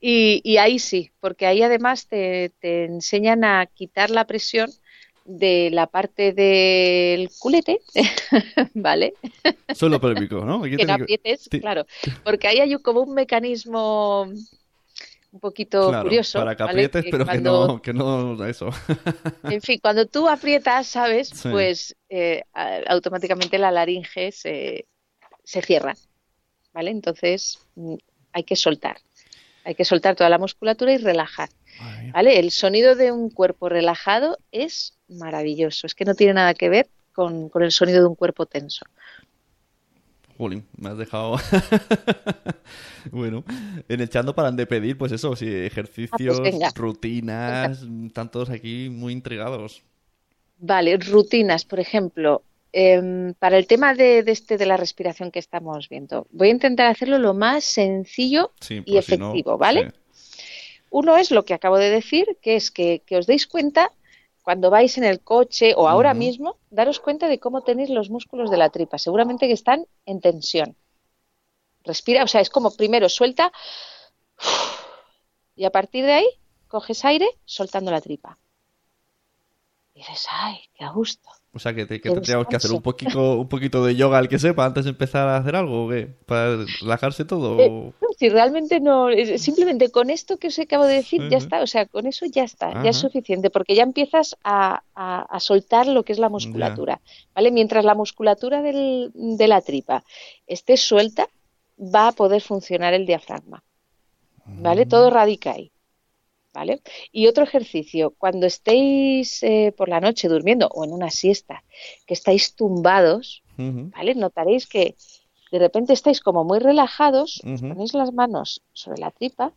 Y, y ahí sí, porque ahí además te, te enseñan a quitar la presión de la parte del culete, ¿vale? Suelo pélvico, ¿no? Aquí que no que- aprietes, claro, porque ahí hay como un mecanismo un poquito Claro, curioso, para que ¿vale? aprietes, Que pero cuando- que no, que no eso. En fin, cuando tú aprietas, ¿sabes? Sí. Pues eh, automáticamente la laringe se, se cierra, ¿vale? Entonces mm, hay que soltar. Hay que soltar toda la musculatura y relajar. ¿Vale? El sonido de un cuerpo relajado es maravilloso. Es que no tiene nada que ver con, con el sonido de un cuerpo tenso. Jolín, me has dejado. bueno, en el chat no paran de pedir, pues eso, sí, ejercicios, Ah, venga. rutinas, están todos aquí muy intrigados. Vale, rutinas, por ejemplo, em, para el tema de, de este de la respiración que estamos viendo, voy a intentar hacerlo lo más sencillo Sí, y por si no, efectivo, ¿vale? sí. Uno es lo que acabo de decir, que es que, que os deis cuenta cuando vais en el coche o ahora mismo, daros cuenta de cómo tenéis los músculos de la tripa. Seguramente que están en tensión. Respira, o sea, es como primero suelta y a partir de ahí coges aire soltando la tripa. Y dices, ay, qué a gusto. O sea, que, te- que Qué tendríamos que hacer un poquito, un poquito de yoga al que sepa antes de empezar a hacer algo, ¿o qué? ¿Para relajarse todo? Eh, no, si realmente no, simplemente con esto que os acabo de decir, ya está, o sea, con eso ya está, Ajá. ya es suficiente, porque ya empiezas a, a- a soltar lo que es la musculatura, ¿vale? Mientras la musculatura del- de la tripa esté suelta, va a poder funcionar el diafragma, ¿vale? Todo radica ahí, ¿vale? Y otro ejercicio, cuando estéis eh, por la noche durmiendo o en una siesta, que estáis tumbados. ¿vale? Notaréis que de repente estáis como muy relajados, os ponéis las manos sobre la tripa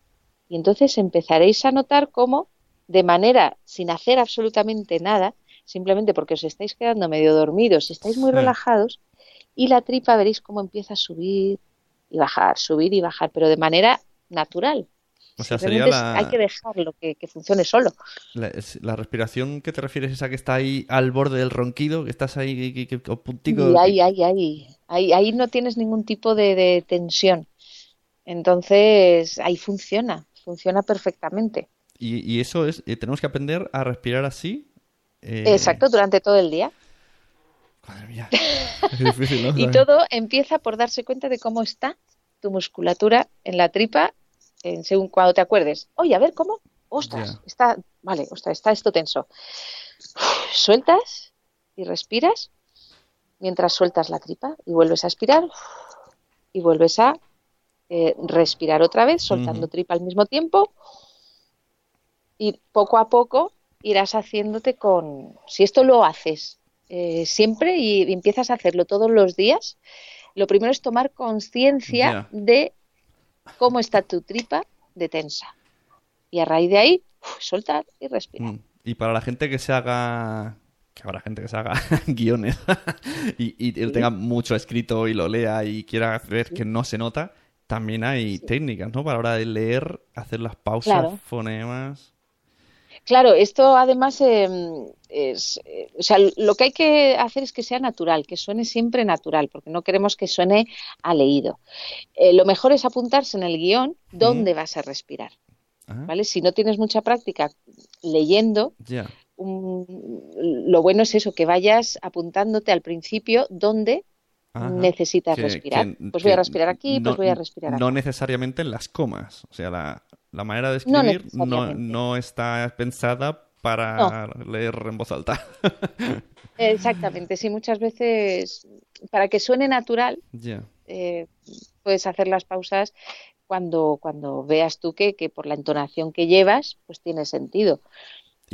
y entonces empezaréis a notar cómo, de manera sin hacer absolutamente nada, simplemente porque os estáis quedando medio dormidos estáis muy relajados, y la tripa veréis cómo empieza a subir y bajar, subir y bajar, pero de manera natural. O sea, sería la- hay que dejarlo que, que funcione solo. La, es- la respiración que te refieres es esa que está ahí al borde del ronquido, que estás ahí que, que, que- puntico- Y ahí, ahí, ahí, ahí, ahí no tienes ningún tipo de, de tensión. Entonces, ahí funciona, funciona perfectamente. Y, y eso es, eh, tenemos que aprender a respirar así. eh, Exacto, durante todo el día. Madre mía. Es difícil, ¿no? Y todo empieza por darse cuenta de cómo está tu musculatura en la tripa, en según cuando te acuerdes. Oye, a ver cómo. Ostras, está, vale, ostras, está esto tenso. Sueltas y respiras mientras sueltas la tripa y vuelves a aspirar y vuelves a eh, respirar otra vez, soltando tripa al mismo tiempo. Y poco a poco irás haciéndote con... Si esto lo haces eh, siempre y empiezas a hacerlo todos los días, lo primero es tomar conciencia de cómo está tu tripa de tensa. Y a raíz de ahí, soltar y respirar. Mm. Y para la gente que se haga que habrá gente que se haga guiones y, tenga mucho escrito y lo lea y quiera ver que no se nota, también hay técnicas, ¿no? Para la hora de leer, hacer las pausas, fonemas. Claro, esto además em, es, eh, o sea, lo que hay que hacer es que sea natural, que suene siempre natural, porque no queremos que suene a leído. Eh, lo mejor es apuntarse en el guion dónde vas a respirar. ¿Vale? Si no tienes mucha práctica leyendo, lo bueno es eso, que vayas apuntándote al principio dónde necesitas respirar. pues voy a respirar aquí, pues voy a respirar aquí. No necesariamente en las comas. O sea, la, manera de escribir no, está pensada para leer en voz alta. Exactamente, sí, muchas veces para que suene natural, eh, puedes hacer las pausas cuando, cuando veas tú que, que por la entonación que llevas, pues tiene sentido.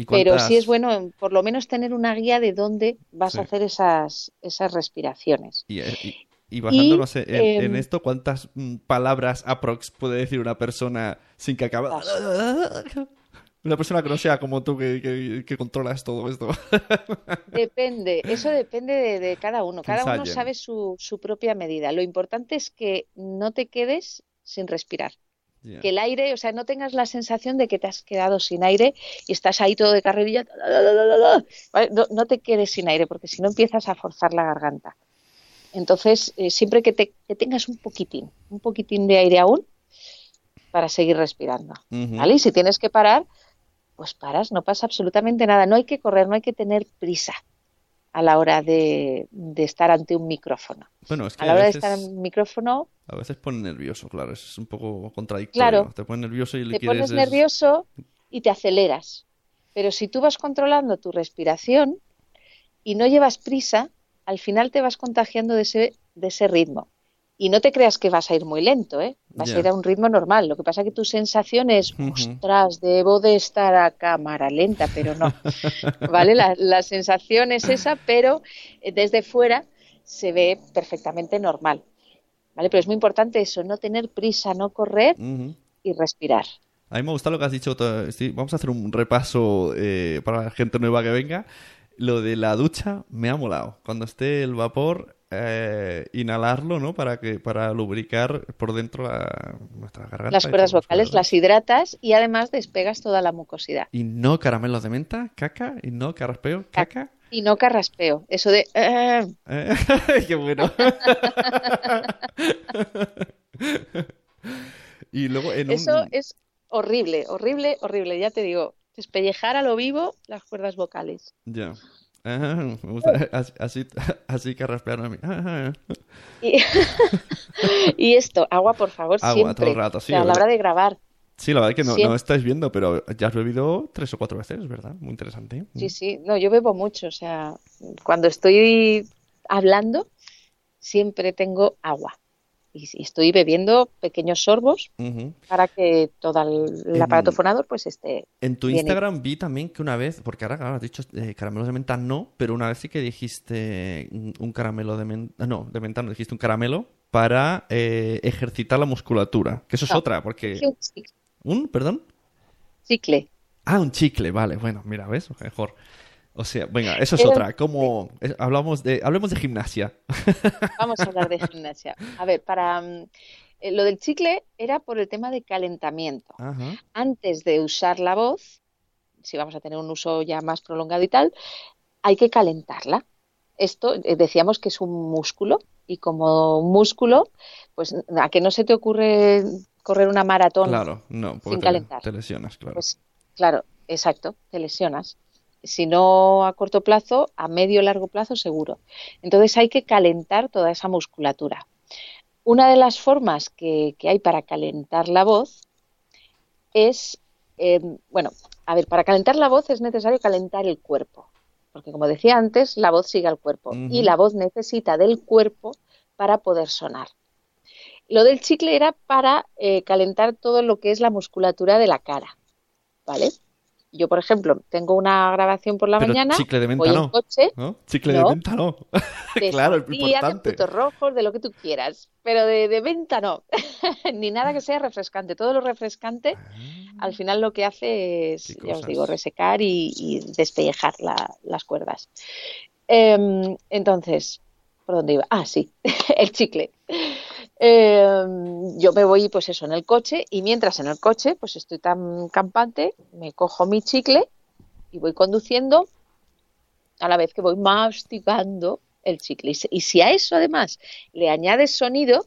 Pero sí es bueno por lo menos tener una guía de dónde vas a hacer esas, esas respiraciones. Y, y, basándonos en, em, esto, ¿cuántas mm, palabras aprox puede decir una persona sin que acabe... Una persona que no sea como tú que, que, controlas todo esto. Depende, eso depende de, cada uno. Cada uno sabe su, su propia medida. Lo importante es que no te quedes sin respirar. Que el aire, o sea, no tengas la sensación de que te has quedado sin aire y estás ahí todo de carrerilla. No, te quedes sin aire, porque si no empiezas a forzar la garganta. Entonces, eh, siempre que, te, tengas un poquitín, un poquitín de aire aún, para seguir respirando. ¿Vale? Y si tienes que parar, pues paras, no pasa absolutamente nada. No hay que correr, no hay que tener prisa a la hora de, estar ante un micrófono. Bueno, es que a la hora de estar ante un micrófono... A veces pone nervioso, claro, es un poco contradictorio. Claro, te pones nervioso y le te pones nervioso y te aceleras. Pero si tú vas controlando tu respiración y no llevas prisa, al final te vas contagiando de ese, de ese ritmo. Y no te creas que vas a ir muy lento, ¿eh? Vas a ir a un ritmo normal. Lo que pasa es que tu sensación es, ostras, debo de estar a cámara lenta, pero no. ¿Vale? La, sensación es esa, pero eh, desde fuera se ve perfectamente normal. ¿Vale? Pero es muy importante eso, no tener prisa, no correr y respirar. A mí me gusta lo que has dicho. Vamos a hacer un repaso eh, para la gente nueva que venga. Lo de la ducha me ha molado. Cuando esté el vapor, eh, inhalarlo, ¿no? Para que para lubricar por dentro la, nuestra garganta. Las cuerdas vocales las hidratas y además despegas toda la mucosidad. Y no caramelos de menta, caca, y no carraspeo, caca. Y no carraspeo, eso de... Eh, eh. ¡Qué bueno! y luego en Eso es horrible, horrible, horrible, ya te digo. Despellejar a lo vivo las cuerdas vocales. Ya me gusta así, así que raspearon a mí. y, esto, agua, por favor, agua, siempre. todo el rato, sí. a la hora de grabar. Sí, la verdad es que no, no, estáis viendo, pero ya has bebido tres o cuatro veces, ¿verdad? Muy interesante. Sí, sí. No, yo bebo mucho. O sea, cuando estoy hablando, siempre tengo agua y, estoy bebiendo pequeños sorbos para que todo el, aparato fonador pues esté. En tu Instagram vi también que una vez, porque ahora has dicho eh, caramelos de menta no, pero una vez sí que dijiste un caramelo de menta, no, de menta no, dijiste un caramelo para eh, ejercitar la musculatura, que eso es otra, porque... un, ¿Un? ¿Perdón? Chicle. Ah, un chicle, vale, bueno, mira, ¿ves? Mejor. O sea, venga, eso es otra. Como hablamos de, hablemos de gimnasia. Vamos a hablar de gimnasia. A ver, para mm, eh, lo del chicle era por el tema de calentamiento. Antes de usar la voz, si vamos a tener un uso ya más prolongado y tal, hay que calentarla. Esto eh, decíamos que es un músculo y como músculo, pues a que no se te ocurre correr una maratón claro, no, sin calentar. Te lesionas, claro. Pues, claro, exacto, te lesionas si no a corto plazo, a medio o largo plazo seguro. Entonces hay que calentar toda esa musculatura. Una de las formas que, hay para calentar la voz es, em, bueno, a ver, para calentar la voz es necesario calentar el cuerpo, porque como decía antes, la voz sigue al cuerpo y la voz necesita del cuerpo para poder sonar. lo del chicle era para eh, calentar todo lo que es la musculatura de la cara, ¿vale? Yo, por ejemplo, tengo una grabación por la Pero mañana, chicle de menta voy en no. coche, ¿no? Chicle de menta no. claro, es sandía, de importante. frutos rojos, de lo que tú quieras, pero de, de venta no, ni nada que sea refrescante. Todo lo refrescante al final lo que hace es, ya os digo, resecar y, y despellejar la- las cuerdas. Em, entonces, ¿por dónde iba? Ah, sí, el chicle. Em, yo me voy, pues eso, en el coche y mientras en el coche, pues estoy tan campante, me cojo mi chicle y voy conduciendo a la vez que voy masticando el chicle. Y si a eso además le añades sonido,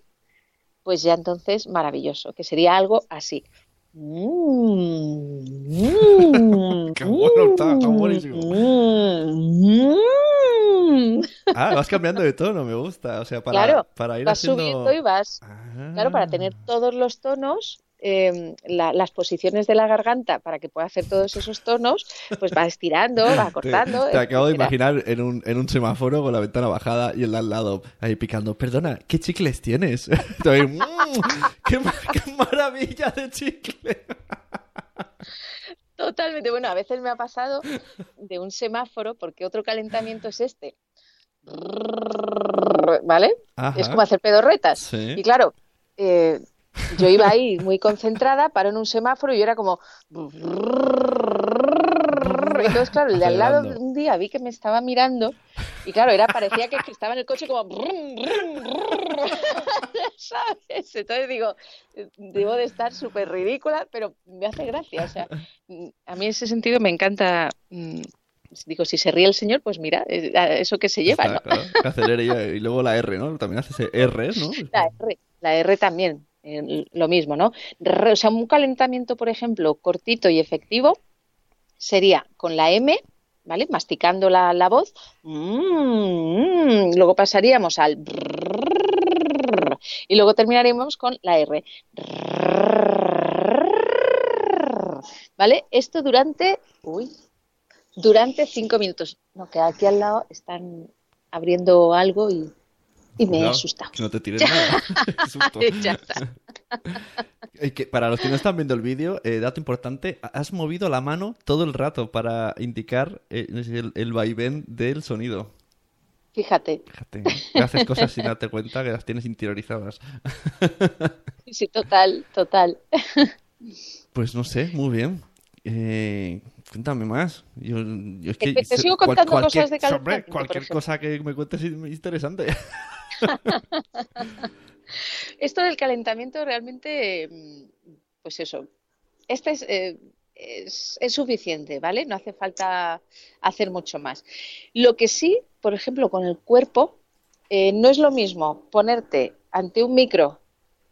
pues ya entonces maravilloso, que sería algo así. Mm, mm, Qué bueno está, está buenísimo. mm, mm. Ah, vas cambiando de tono, me gusta. O sea, para, Claro, para ir Vas haciendo... subiendo y vas, Ah. claro, para tener todos los tonos, eh, la- las posiciones de la garganta, para que pueda hacer todos esos tonos, pues va estirando, va cortando. te acabo de imaginar en un, en un semáforo con la ventana bajada y el de al lado ahí picando. Perdona, ¿qué chicles tienes? "Mm, qué, ma- qué maravilla de chicle! Totalmente. Bueno, a veces me ha pasado de un semáforo, porque otro calentamiento es este. ¿Vale? Ajá. Es como hacer pedorretas. Sí. Y claro, eh, yo iba ahí muy concentrada, paro en un semáforo y yo era como... Entonces, claro, el de al lado un día vi que me estaba mirando y claro, era parecía que estaba en el coche como... ¿Sabes? Entonces digo, debo de estar súper ridícula, pero me hace gracia. O sea, a mí en ese sentido me encanta... mm, Digo, si se ríe el señor, pues mira, eh, eso que se lleva, Está, ¿no? claro, que acelere ya. Y luego la R, ¿no? También hace ese R, ¿no? La R, la R también, lo mismo, ¿no? O sea, un calentamiento, por ejemplo, cortito y efectivo sería con la M, ¿vale? Masticando la, la voz. Mm, luego pasaríamos al y luego terminaríamos con la R. ¿Vale? Esto durante, uy, durante cinco minutos. No, que aquí al lado están abriendo algo y, y me asustado. Que no te tires nada. Que para los que no están viendo el vídeo, eh, dato importante, has movido la mano todo el rato para indicar eh, el, el vaivén del sonido. Fíjate, Fíjate, que haces cosas sin darte cuenta que las tienes interiorizadas. sí, total, total. Pues no sé, muy bien. Eh, cuéntame más. Yo, yo es que Te- sigo cual- contando cualquier, cosas de hombre, por cualquier cosa que me cuentes es interesante. Esto del calentamiento realmente, mm, pues eso, este es, eh, es, es suficiente, ¿vale? No hace falta hacer mucho más. Lo que sí, por ejemplo, con el cuerpo, eh, no es lo mismo ponerte ante un micro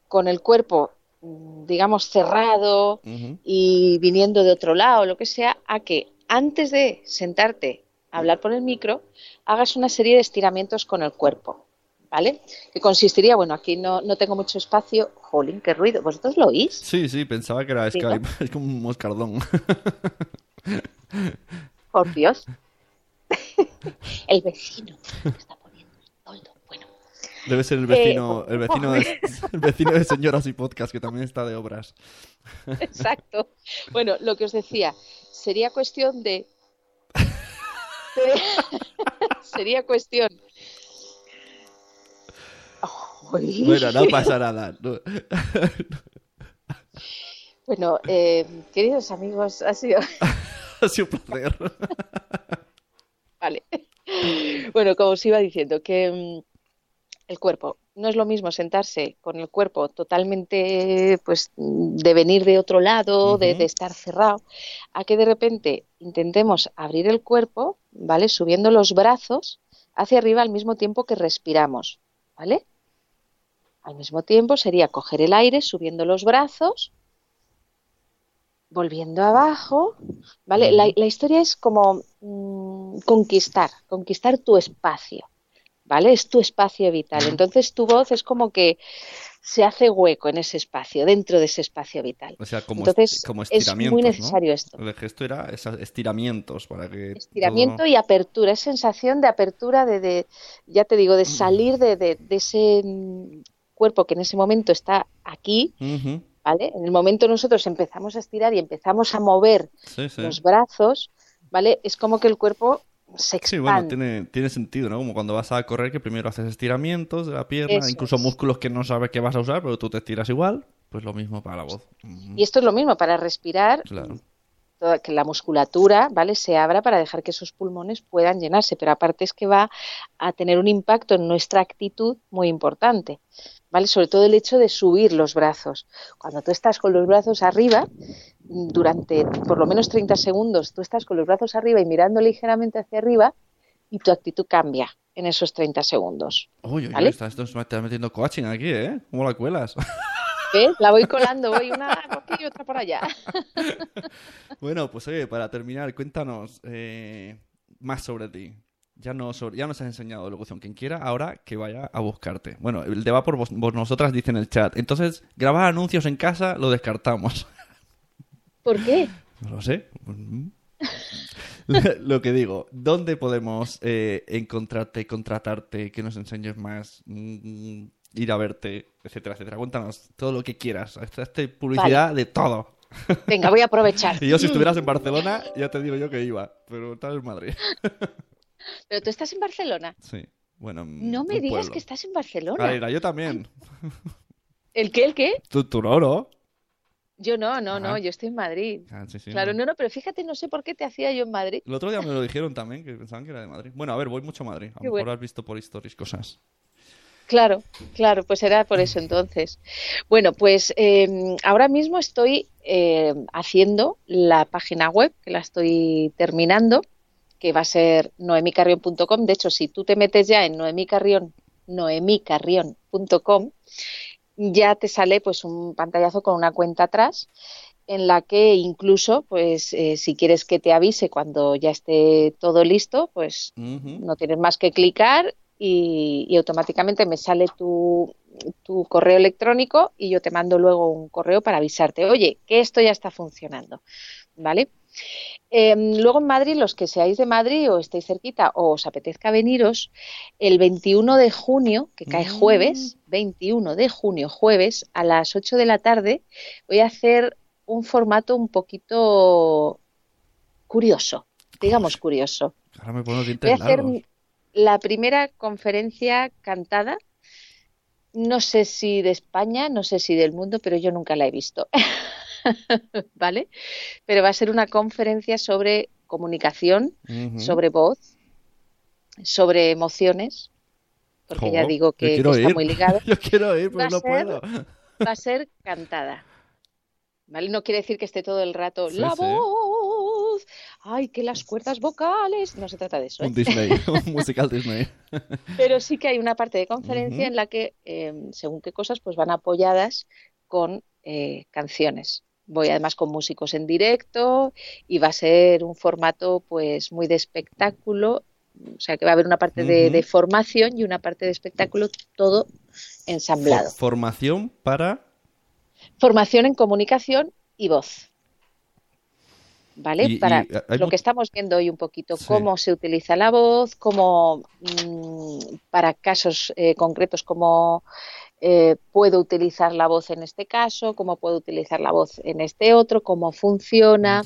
con el cuerpo, digamos, cerrado y viniendo de otro lado, lo que sea, a que antes de sentarte a hablar por el micro, hagas una serie de estiramientos con el cuerpo, ¿vale? Que consistiría, bueno, aquí no, no tengo mucho espacio. Jolín, qué ruido. ¿Vosotros lo oís? Sí, sí, pensaba que era Sí, ¿no? Skype. Es como un moscardón. Por Dios. el vecino está poniendo el toldo. Bueno, Debe ser el vecino, el vecino de, el vecino de Señoras y Podcast, que también está de obras. exacto. Bueno, lo que os decía, sería cuestión de... Sería, sería cuestión... Ay. Bueno, no pasa nada. no. Bueno, eh, queridos amigos, ha sido... Ha sido un placer. Vale. Bueno, como os iba diciendo, que mm, el cuerpo, no es lo mismo sentarse con el cuerpo totalmente, pues, de venir de otro lado, de, estar cerrado, a que de repente intentemos abrir el cuerpo, ¿vale? Subiendo los brazos hacia arriba al mismo tiempo que respiramos, ¿vale? Al mismo tiempo sería coger el aire subiendo los brazos, volviendo abajo, ¿vale? La, la historia es como mm, conquistar, conquistar tu espacio, ¿vale? Es tu espacio vital. Entonces tu voz es como que se hace hueco en ese espacio, dentro de ese espacio vital. O sea, como, Entonces como es muy ¿no? necesario esto. El gesto era estiramientos para que Estiramiento todo- y apertura, es sensación de apertura, de, de ya te digo, de salir de, de- de ese cuerpo que en ese momento está aquí, ¿vale? En el momento nosotros empezamos a estirar y empezamos a mover los brazos, ¿vale? Es como que el cuerpo se expande. Sí, bueno, tiene, tiene sentido, ¿no? Como cuando vas a correr que primero haces estiramientos de la pierna, incluso músculos que no sabes que vas a usar, pero tú te estiras igual, pues lo mismo para la voz. Y esto es lo mismo para respirar. Claro que la musculatura, ¿vale? Se abra para dejar que esos pulmones puedan llenarse, pero aparte es que va a tener un impacto en nuestra actitud muy importante, ¿vale? Sobre todo el hecho de subir los brazos. Cuando tú estás con los brazos arriba, durante por lo menos 30 segundos, tú estás con los brazos arriba y mirando ligeramente hacia arriba y tu actitud cambia en esos 30 segundos. Uy, ¿vale? estás, metiendo coaching aquí, ¿eh? ¿Cómo la cuelas? La voy colando, voy una por aquí y otra por allá. bueno, pues oye, para terminar, cuéntanos eh, más sobre ti. Ya, no ya nos has enseñado locución. Quien quiera, ahora que vaya a buscarte. Bueno, el de va por vos, nosotras dice en el chat. Entonces, grabar anuncios en casa lo descartamos. ¿Por qué? No lo sé. lo que digo, ¿dónde podemos eh, encontrarte, contratarte, que nos enseñes más? Mm, ir a verte, etcétera, etcétera. Cuéntanos todo lo que quieras. Esta, publicidad de todo. Venga, voy a aprovechar. y yo si estuvieras en Barcelona, ya te digo yo que iba, pero estás en Madrid. pero tú estás en Barcelona. Sí. Bueno, no me digas que estás en Barcelona. Vale, yo también. ¿El qué? ¿El qué? Tú no, ¿no? Yo no, no, no, yo estoy en Madrid. Ah, sí, sí, claro, no. no, pero fíjate, no sé por qué te hacía yo en Madrid. El otro día me lo dijeron también, que pensaban que era de Madrid. Bueno, a ver, voy mucho a Madrid. A lo mejor has visto por stories cosas. Claro, claro, pues era por eso entonces. Bueno, pues em, ahora mismo estoy em, haciendo la página web, que la estoy terminando, que va a ser noemicarrion.com. De hecho, si tú te metes ya en noemicarrion, noemicarrion.com, ya te sale pues un pantallazo con una cuenta atrás en la que incluso, pues, eh, si quieres que te avise cuando ya esté todo listo, pues no tienes más que clicar y, automáticamente me sale tu, tu, correo electrónico y yo te mando luego un correo para avisarte, oye, que esto ya está funcionando, ¿vale? Em, luego en Madrid, los que seáis de Madrid o estéis cerquita o os apetezca veniros, el 21 de junio, que cae mm. jueves, 21 de junio, jueves, a las 8 de la tarde, voy a hacer un formato un poquito curioso, digamos curioso. Ahora me pongo voy a hacer la primera conferencia cantada, no sé si de España, no sé si del mundo, pero yo nunca la he visto. ¿Vale? Pero va a ser una conferencia sobre comunicación, sobre voz, sobre emociones, porque ya digo que, está muy ligado. yo quiero ir, pero no puedo. Va a ser cantada. ¿Vale? No quiere decir que esté todo el rato la voz, ay, que las cuerdas vocales, no se trata de eso. Un ¿eh? Disney, un musical Disney. Pero sí que hay una parte de conferencia en la que, em, según qué cosas, pues van apoyadas con eh, canciones. Voy además con músicos en directo y va a ser un formato pues muy de espectáculo, o sea que va a haber una parte de, de formación y una parte de espectáculo, todo ensamblado. ¿Formación para? Formación en comunicación y voz. ¿Vale? Para lo que estamos viendo hoy un poquito, cómo se utiliza la voz, cómo mm, para casos eh, concretos, cómo eh, puedo utilizar la voz en este caso, cómo puedo utilizar la voz en este otro, cómo funciona,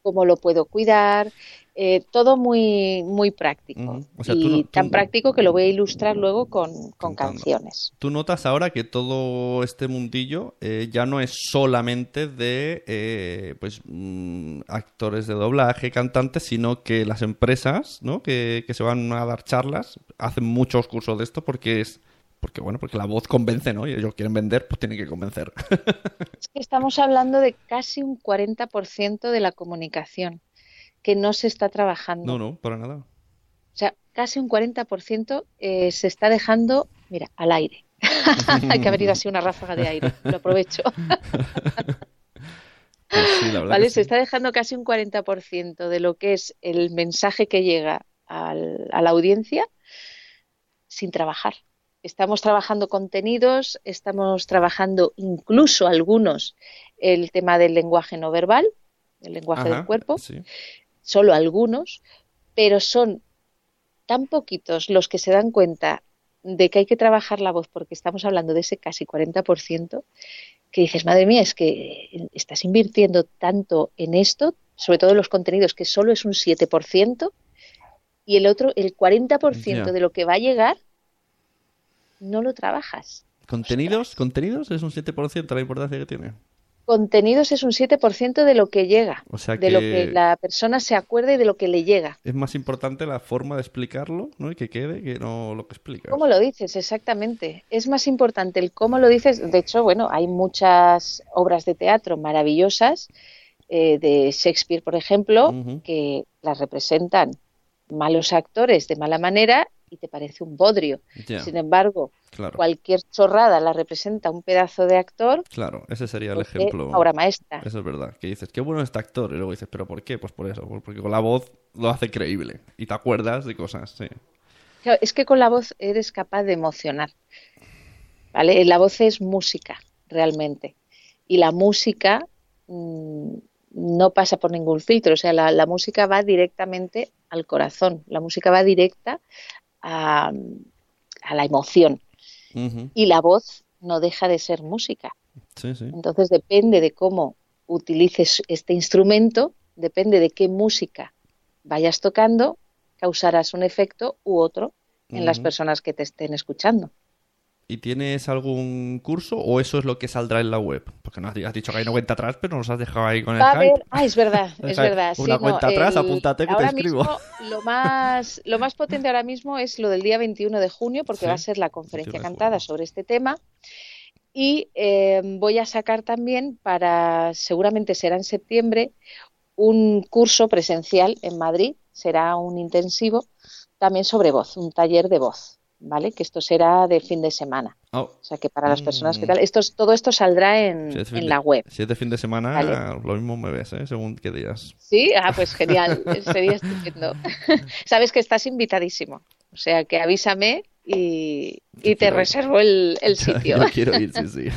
cómo lo puedo cuidar, eh, todo muy, muy práctico. y tan práctico que lo voy a ilustrar luego con, canciones. Tú notas ahora que todo este mundillo eh, ya no es solamente de eh, pues mm, actores de doblaje, cantantes, sino que las empresas ¿no? que, que se van a dar charlas hacen muchos cursos de esto porque es porque bueno, porque la voz convence, ¿no? Y ellos quieren vender, pues tienen que convencer. Es que estamos hablando de casi un 40% de la comunicación que no se está trabajando. No, no, para nada. O sea, casi un 40% eh, se está dejando, mira, al aire. Hay que haber ido así una ráfaga de aire, lo aprovecho. Pues ¿Vale? Se está dejando casi un 40% de lo que es el mensaje que llega a la audiencia sin trabajar. Estamos trabajando contenidos, estamos trabajando incluso algunos el tema del lenguaje no verbal, el lenguaje del cuerpo, solo algunos, pero son tan poquitos los que se dan cuenta de que hay que trabajar la voz, porque estamos hablando de ese casi 40%, que dices, madre mía, es que estás invirtiendo tanto en esto, sobre todo en los contenidos, que solo es un 7%, y el otro, el 40% de lo que va a llegar, no lo trabajas. ¿Contenidos? ¿Contenidos es un 7% la importancia que tiene? contenidos es un 7% de lo que llega, de lo que la persona se acuerde y de lo que le llega. Es más importante la forma de explicarlo, ¿no? Y que quede que no lo que explicas. ¿Cómo lo dices? Exactamente. Es más importante el cómo lo dices. De hecho, bueno, hay muchas obras de teatro maravillosas eh, de Shakespeare, por ejemplo, que las representan malos actores de mala manera y te parece un bodrio. Sin embargo, cualquier chorrada la representa un pedazo de actor. Claro, ese sería el ejemplo. Ahora maestra. Eso es verdad. Que dices, qué bueno este actor. Y luego dices, ¿pero por qué? Pues por eso. Porque con la voz lo hace creíble. Y te acuerdas de cosas, sí. es que con la voz eres capaz de emocionar. ¿Vale? La voz es música, realmente. Y la música mm, no pasa por ningún filtro. O sea, la, la música va directamente al corazón. La música va directa a, la emoción. Y la voz no deja de ser música. Entonces depende de cómo utilices este instrumento, depende de qué música vayas tocando, causarás un efecto u otro en las personas que te estén escuchando. ¿Y tienes algún curso o eso es lo que saldrá en la web? Porque nos has dicho que hay una cuenta atrás, pero nos has dejado ahí con el Va Ah, es verdad, es verdad. Una cuenta atrás, apúntate que te escribo. lo, más, lo más potente ahora mismo es lo del día 21 de junio, porque va a ser la conferencia cantada sobre este tema. Y eh, voy a sacar también para, seguramente será en septiembre, un curso presencial en Madrid, será un intensivo también sobre voz, un taller de voz. ¿Vale? Que esto será de fin de semana. Oh. O sea que para las personas que mm. tal, esto, todo esto saldrá en, en la web. Si es de fin de semana, lo mismo me ves, ¿eh? Según qué días. Sí, ah, pues genial, sería estupendo. Sabes que estás invitadísimo, o sea que avísame y, y te reservo el, el sitio. Yo quiero ir, sí, sí.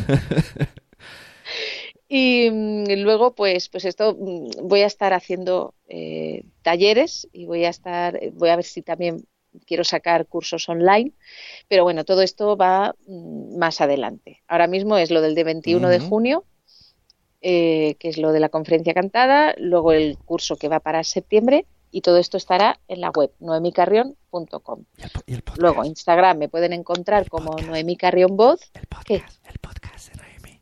Y, mm, luego, pues, pues esto mm, voy a estar haciendo eh, talleres y voy a estar, voy a ver si también quiero sacar cursos online, pero bueno, todo esto va mm, más adelante. Ahora mismo es lo del de 21 de junio, eh, que es lo de la conferencia cantada, luego el curso que va para septiembre y todo esto estará en la web noemicarrión.com. Luego Instagram me pueden encontrar como Noemi Carrión Voz. El podcast, el podcast de Noemi.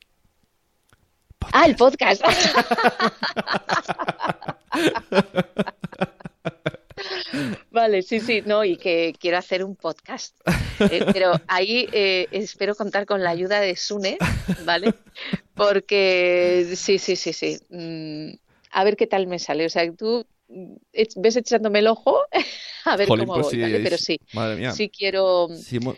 Ah, el podcast. Vale, sí, sí, no, y que quiero hacer un podcast. Eh, pero ahí eh, espero contar con la ayuda de Sune, ¿vale? Porque sí, sí, sí, sí. Mm, a ver qué tal me sale. O sea, tú ves echándome el ojo a ver cómo pues voy, Pero sí, Madre mía. sí quiero...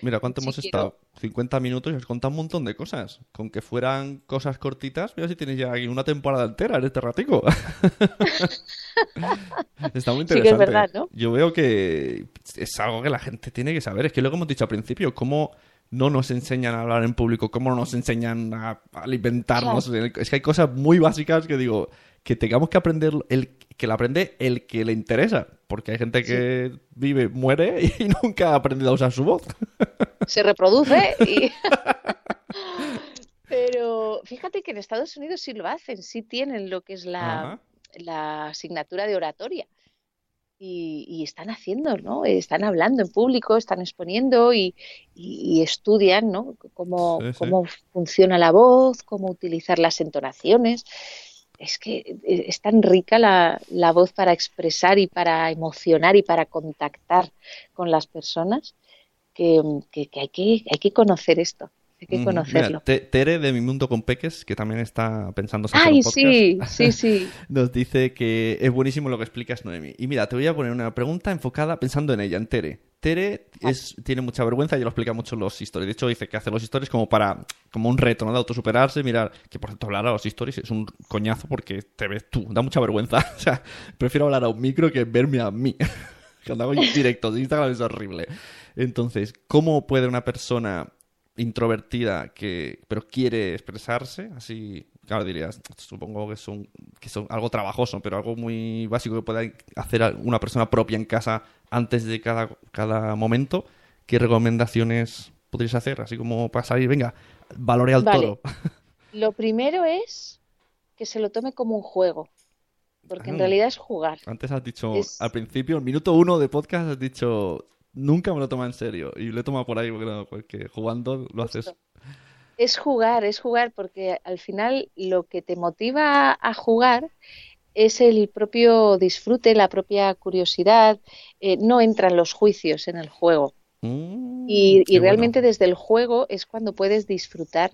mira, ¿cuánto hemos estado? 50 minutos y has contado un montón de cosas. Con que fueran cosas cortitas, mira si tienes ya una temporada entera en este ratico. Está muy interesante. es verdad, ¿no? Yo veo que es algo que la gente tiene que saber. Es que lo que hemos dicho al principio, cómo no nos enseñan a hablar en público, cómo no nos enseñan a alimentarnos. Es que hay cosas muy básicas que digo, que tengamos que aprender el que la aprende el que le interesa, porque hay gente que vive, muere y nunca ha aprendido a usar su voz. Se reproduce y... Pero fíjate que en Estados Unidos sí lo hacen, sí tienen lo que es la, la asignatura de oratoria. Y, están haciendo, ¿no? Están hablando en público, están exponiendo y, estudian, ¿no? Cómo, cómo funciona la voz, cómo utilizar las entonaciones es que eh, es tan rica la, la, voz para expresar y para emocionar y para contactar con las personas que, que, hay, que hay que conocer esto. Hay que conocerlo. Tere de Mi Mundo con Peques, que también está pensando Ay, un sí, sí, sí. nos dice que es buenísimo lo que explicas, Noemi. Y mira, te voy a poner una pregunta enfocada pensando en ella, en Tere. Tere es, tiene mucha vergüenza, y lo explica mucho en los stories. De hecho, dice que hace los stories como para como un reto, ¿no? De autosuperarse, mirar, que por cierto, hablar a los stories es un coñazo porque te ves tú, da mucha vergüenza. o sea, prefiero hablar a un micro que verme a mí. Cuando hago directos de Instagram es horrible. Entonces, ¿cómo puede una persona introvertida que pero quiere expresarse así claro dirías supongo que son que son algo trabajoso pero algo muy básico que pueda hacer una persona propia en casa antes de cada, cada momento ¿qué recomendaciones podrías hacer? Así como para salir, venga, valore al Vale. toro. Lo primero es que se lo tome como un juego, porque en Ah. realidad es jugar. Antes has dicho, Es- al principio, el minuto uno de podcast, has dicho, nunca me lo toma en serio. Y lo he tomado por ahí, porque, no, porque jugando lo haces. Es jugar, es jugar, porque al final lo que te motiva a jugar es el propio disfrute, la propia curiosidad, eh, no entran los juicios en el juego. Mm, Y, y qué bueno. realmente desde el juego es cuando puedes disfrutar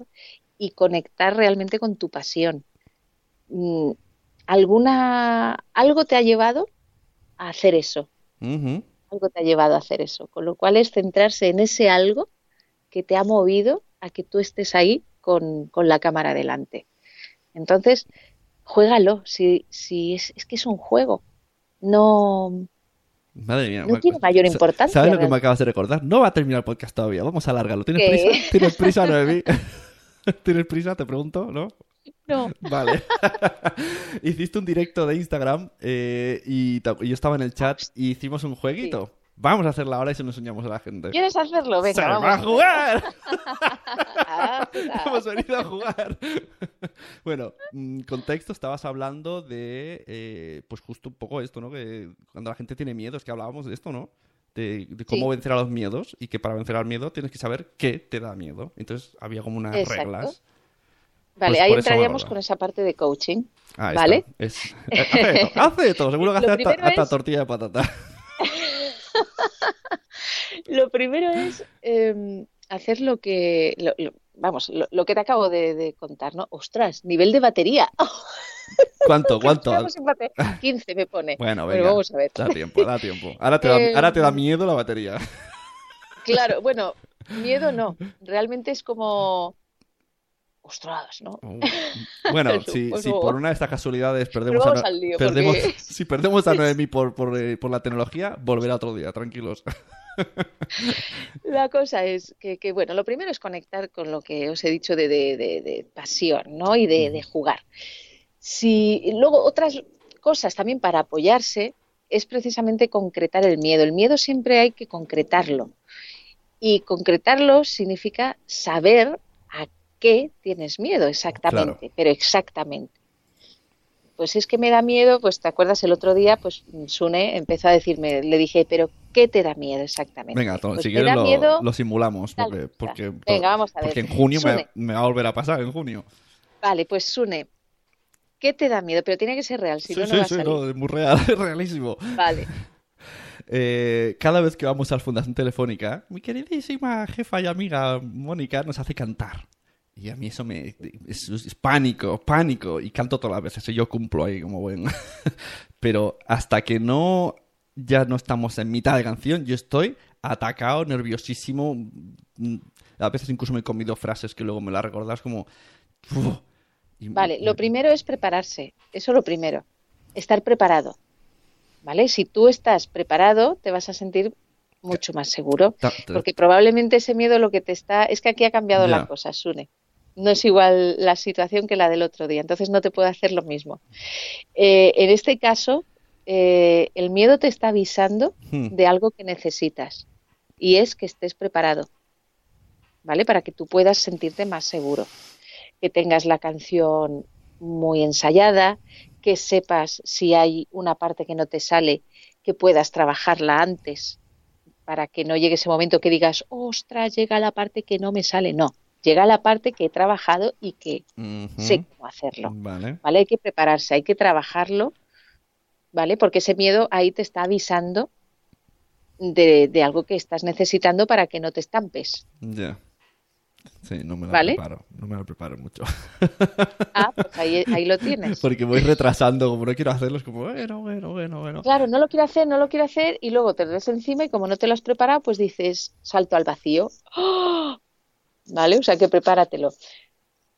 y conectar realmente con tu pasión. Mm, ¿Alguna, algo te ha llevado a hacer eso? Algo te ha llevado a hacer eso. Con lo cual es centrarse en ese algo que te ha movido a que tú estés ahí con, con la cámara delante. Entonces, juégalo, si, si es, es que es un juego. No, Madre mía. No tiene mayor importancia, ¿Sabes lo que me acabas de recordar? No va a terminar el podcast todavía. Vamos a alargarlo. ¿Tienes ¿Qué? prisa? ¿Tienes prisa, Noemí? ¿Tienes prisa? Te pregunto, ¿no? No. Vale. Hiciste un directo de Instagram eh, y, yo estaba en el chat y hicimos un jueguito. Vamos a hacerla ahora y se lo enseñamos a la gente. ¿Quieres hacerlo? ¡Se Venga, va a vamos. jugar! Ah. Hemos venido a jugar. bueno, mm, contexto, estabas hablando de, eh, pues justo un poco esto, ¿no? Que cuando la gente tiene miedo, es que hablábamos de esto, ¿no? De, de cómo Sí. vencer a los miedos y que para vencer al miedo tienes que saber qué te da miedo. Entonces había como unas Exacto. reglas. Vale, Pues ahí entraríamos con esa parte de coaching. Ah, ¿Vale? Es, eh, hace hace todo. Seguro que hace hasta, primero hasta es- tortilla de patata. Lo primero es eh, hacer lo que, lo- lo- vamos, lo, lo que te acabo de, de contar, ¿no? Ostras, nivel de batería. ¿Cuánto? ¿Cuánto? Estamos en bate- 15 me pone. Bueno, venga. vamos a ver. Da tiempo, da tiempo. Ahora te da, Eh, ahora te da miedo la batería. Claro, bueno, miedo no. Realmente es como, ostras, ¿no? Uh, Bueno, si, pues si por una de estas casualidades perdemos, a, No- al lío, perdemos- porque- si perdemos a Noemi por, por, eh, por la tecnología, volverá otro día, tranquilos. La cosa es que, que, bueno, lo primero es conectar con lo que os he dicho de, de- de- de pasión, ¿no? Y de, de jugar. Si luego otras cosas también para apoyarse es precisamente concretar el miedo. El miedo siempre hay que concretarlo. Y concretarlo significa saber qué tienes miedo exactamente, Claro. pero exactamente. Pues es que me da miedo, pues te acuerdas el otro día, pues Sune empezó a decirme, le dije, pero ¿qué te da miedo exactamente? Venga, Pues si quieres lo, miedo lo simulamos, porque, Venga, vamos a ver. porque en junio me, va a volver a pasar, en junio. Vale, pues Sune, ¿qué te da miedo? Pero tiene que ser real, si sí, no, no sí, va a sí, salir. no, es muy real, es realísimo. Vale, Eh, cada vez que vamos a la Fundación Telefónica, mi queridísima jefa y amiga Mónica nos hace cantar. Y a mí eso me... Es, es pánico, pánico. Y canto todas las veces. Y yo cumplo ahí como buen... Pero hasta que no... Ya no estamos en mitad de canción, yo estoy atacado, nerviosísimo. mm, A veces incluso me he comido frases que luego me las recordás como... uf, y- vale. Lo primero es prepararse. Eso lo primero. Estar preparado. ¿Vale? Si tú estás preparado, te vas a sentir mucho más seguro. Porque probablemente ese miedo lo que te está... Es que aquí ha cambiado Ya. la cosa, Sune. No es igual la situación que la del otro día, entonces no te puede hacer lo mismo. Eh, en este caso, eh, el miedo te está avisando Hmm. de algo que necesitas y es que estés preparado, ¿vale? Para que tú puedas sentirte más seguro, que tengas la canción muy ensayada, que sepas si hay una parte que no te sale, que puedas trabajarla antes para que no llegue ese momento que digas, ostras, llega la parte que no me sale. No, llega la parte que he trabajado y que sé cómo hacerlo. Vale. ¿vale? Hay que prepararse, hay que trabajarlo, ¿vale? Porque ese miedo ahí te está avisando de, de algo que estás necesitando para que no te estampes. Ya. Sí, no me la ¿Vale? preparo. No me la preparo mucho. Ah, pues ahí, ahí lo tienes. Porque voy retrasando, como no quiero hacerlo, es como, bueno, bueno, bueno, bueno. Claro, no lo quiero hacer, no lo quiero hacer y luego te ves encima y como no te lo has preparado, pues dices, salto al vacío. ¡Ah! ¿Vale? O sea que prepáratelo.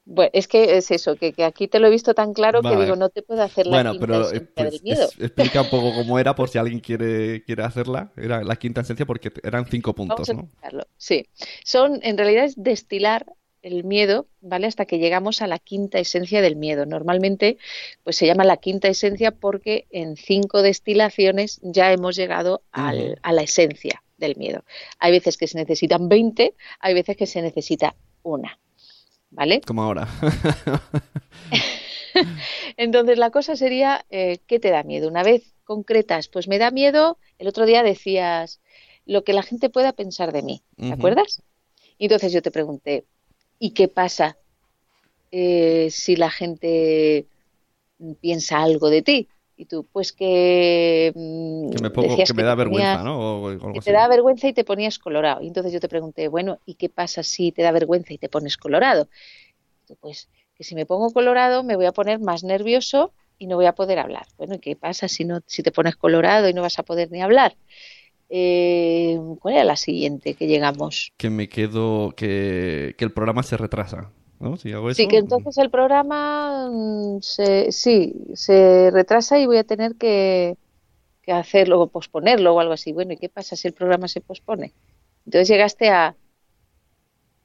Bueno, es que es eso, que, que aquí te lo he visto tan claro Vale. que digo, no te puedo hacer la Bueno, quinta pero esencia del miedo. es- explica un poco cómo era por si alguien quiere, quiere hacerla. Era la quinta esencia porque eran cinco puntos, Vamos a ¿no? explicarlo. Sí, son, en realidad es destilar el miedo, ¿vale? Hasta que llegamos a la quinta esencia del miedo. Normalmente, pues se llama la quinta esencia porque en cinco destilaciones ya hemos llegado al- a la esencia, del miedo. Hay veces que se necesitan 20, hay veces que se necesita una. ¿Vale? Como ahora. Entonces la cosa sería, eh, ¿qué te da miedo? Una vez concretas, pues me da miedo, el otro día decías, lo que la gente pueda pensar de mí, ¿te acuerdas? Y entonces yo te pregunté, ¿y qué pasa eh, si la gente piensa algo de ti? Y tú, pues que... Mm, que me, que me da vergüenza, ¿no? que te da vergüenza y te ponías colorado. Y entonces yo te pregunté, bueno, ¿y qué pasa si te da vergüenza y te pones colorado? tú, pues que si me pongo colorado me voy a poner más nervioso y no voy a poder hablar. Bueno, ¿y qué pasa si, no, si te pones colorado y no vas a poder ni hablar? Eh, ¿Cuál era la siguiente que llegamos? Que me quedo, que, el programa se retrasa. ¿No? Si hago eso, sí, que entonces el programa mm, se, sí, se retrasa y voy a tener que, que hacerlo o posponerlo o algo así. Bueno, ¿y qué pasa si el programa se pospone? Entonces llegaste a,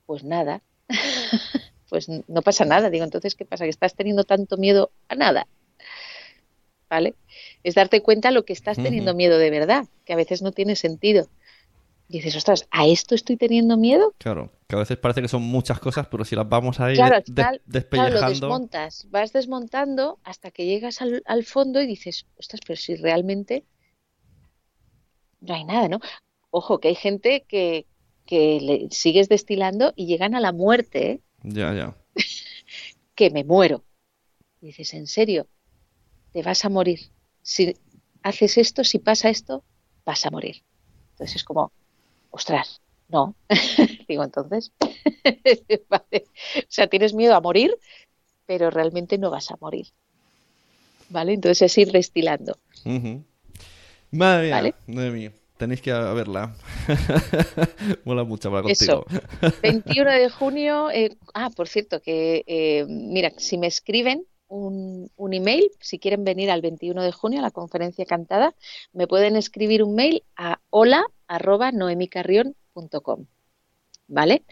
pues nada, pues no pasa nada. Digo, entonces, ¿qué pasa? Que estás teniendo tanto miedo a nada. ¿Vale? es darte cuenta lo que estás teniendo miedo de verdad, que a veces no tiene sentido. Y dices, ostras, ¿a esto estoy teniendo miedo? Claro, que a veces parece que son muchas cosas, pero si las vamos a ir claro, despellejando... lo desmontas, vas desmontando hasta que llegas al, fondo y dices, ostras, pero si realmente no hay nada, ¿no? Ojo, que hay gente que, que le sigues destilando y llegan a la muerte, ¿eh? Ya, ya. que me muero. Y dices, ¿en serio? ¿Te vas a morir? si haces esto, si pasa esto, vas a morir. Entonces es como, ostras, no. Digo, entonces, vale. o sea, tienes miedo a morir, pero realmente no vas a morir. ¿Vale? Entonces es ir destilando. Madre mía, madre mía. Tenéis que verla. Mola mucho para contigo. Eso. 21 de junio. Eh, ah, por cierto, que eh, mira, si me escriben, un, email, si quieren venir al 21 de junio a la conferencia cantada, me pueden escribir un mail a hola arroba ¿Vale?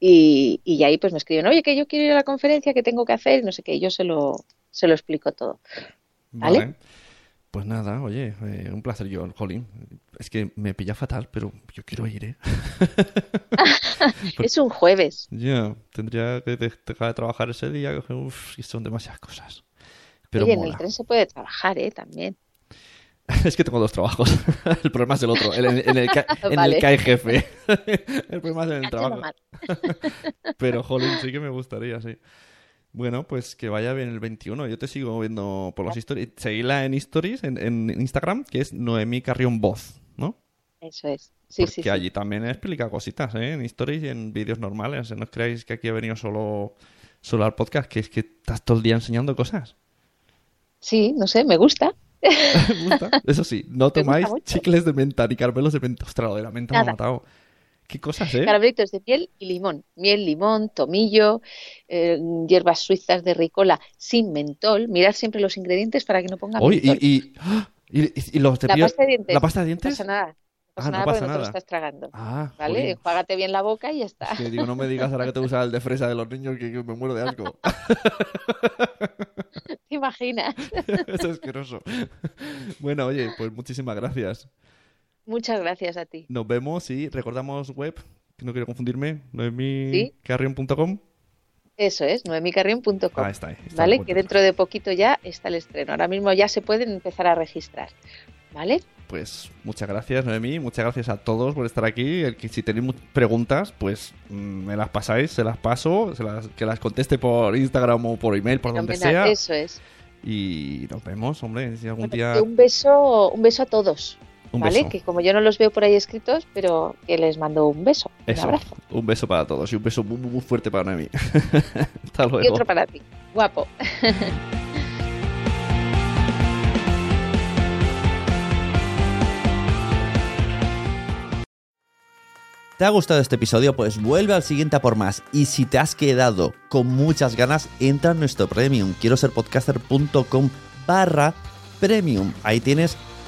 Y, y ahí pues me escriben, oye, que yo quiero ir a la conferencia, que tengo que hacer, no sé qué, yo se lo, se lo explico todo. ¿Vale? Pues nada, oye, eh, un placer yo, Jolín. Es que me pilla fatal, pero yo quiero ir, ¿eh? es un jueves. Ya, tendría que dejar de trabajar ese día. Uf, son demasiadas cosas. Pero oye, en el tren se puede trabajar, ¿eh? También. es que tengo dos trabajos. el problema es el otro, en, el, en, el, que, hay jefe. el problema es en el trabajo. pero, Jolín, sí que me gustaría, sí. Bueno, pues que vaya bien el 21. Yo te sigo viendo por las historias. Seguíla en stories, en, Instagram, que es Noemí Carrión Voz, ¿no? Eso es. Sí, Porque sí, allí también explica cositas, ¿eh? En stories y en vídeos normales. No os creáis que aquí he venido solo, solo al podcast, que es que estás todo el día enseñando cosas. Sí, no sé, me gusta. ¿Me gusta? Eso sí, no tomáis chicles de menta ni caramelos de menta. Ostras, de la menta me ha matado. ¿Qué cosas, eh? Caramelitos de miel y limón. Miel, limón, tomillo, eh, hierbas suizas de ricola sin mentol. Mirad siempre los ingredientes para que no pongan mentol. Y, y, los la pasta de dientes. ¿La pasta de dientes? No pasa nada. No pasa ah, nada porque no te lo estás tragando. Ah, ¿Vale? Juágate bien la boca y ya está. Es que digo, no me digas ahora que te gusta el de fresa de los niños que, me muero de asco. ¿Te imaginas? es asqueroso. Bueno, oye, pues muchísimas gracias. Muchas gracias a ti. Nos vemos y recordamos web, que no quiero confundirme, noemicarrion.com. Eso es, noemicarrion.com. Ah, está, ahí, ¿Vale? Que dentro de poquito ya está el estreno. Ahora mismo ya se pueden empezar a registrar. ¿Vale? Pues muchas gracias, Noemi. Muchas gracias a todos por estar aquí. El que si tenéis preguntas, pues mm, me las pasáis, se las paso, que las conteste por Instagram o por email, por donde sea. Eso es. Y nos vemos, hombre. Si algún día... Un beso, un beso a todos. ¿Vale? Que como yo no los veo por ahí escritos, pero que les mando un beso. un abrazo. Un beso para todos y un beso muy, muy fuerte para mí. Hasta luego. Y otro para ti. Guapo. ¿Te ha gustado este episodio? Pues vuelve al siguiente a por más. Y si te has quedado con muchas ganas, entra en nuestro premium. Quiero ser podcaster.com barra premium. Ahí tienes